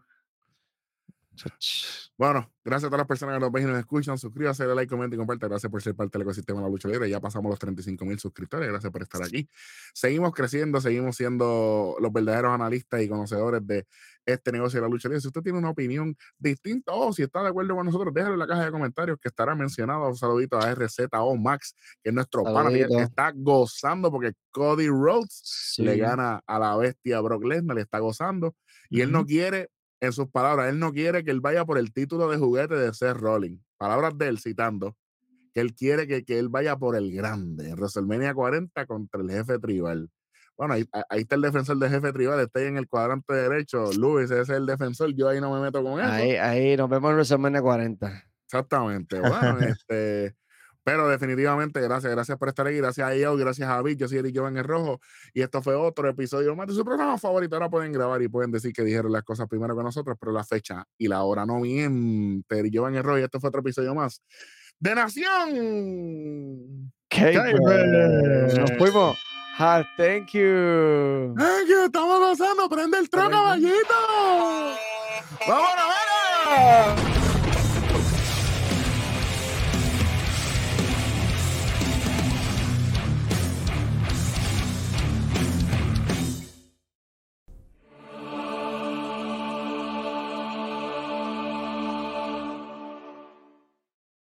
Bueno, gracias a todas las personas que nos ven y nos escuchan. Suscríbase, dale like, comenta y comparte. Gracias por ser parte del ecosistema de la lucha libre. Ya pasamos los 35 mil suscriptores. Gracias por estar aquí. Seguimos creciendo, seguimos siendo los verdaderos analistas y conocedores de este negocio de la lucha libre. Si usted tiene una opinión distinta o si está de acuerdo con nosotros, déjalo en la caja de comentarios que estará mencionado. Un saludito a RZO Max, que es nuestro pana, que está gozando porque Cody Rhodes le gana a la bestia Brock Lesnar, le está gozando. Y él no quiere, en sus palabras, él no quiere que él vaya por el título de juguete de Seth Rollins. Palabras de él citando, que él quiere que, que él vaya por el grande, en WrestleMania 40 contra el jefe tribal. Bueno, ahí, ahí- está el defensor del jefe tribal, está ahí en el cuadrante derecho. Luis, ese es el defensor, yo ahí no me meto con eso. Ahí, ahí nos vemos en WrestleMania 40. Exactamente. Bueno, *laughs* este, Pero definitivamente, gracias, gracias por estar ahí, gracias a ellos, gracias a Vic, yo soy Eric Joven el Rojo, y esto fue otro episodio más de su programa favorito. Ahora pueden grabar y pueden decir que dijeron las cosas primero que nosotros, pero la fecha y la hora no miente. Eric Joven el Rojo, y esto fue otro episodio más de Nación. K-Bird. Nos fuimos. Ah, thank you. Thank you, estamos gozando, prende el Prende. caballito. ¡Vámonos, venga!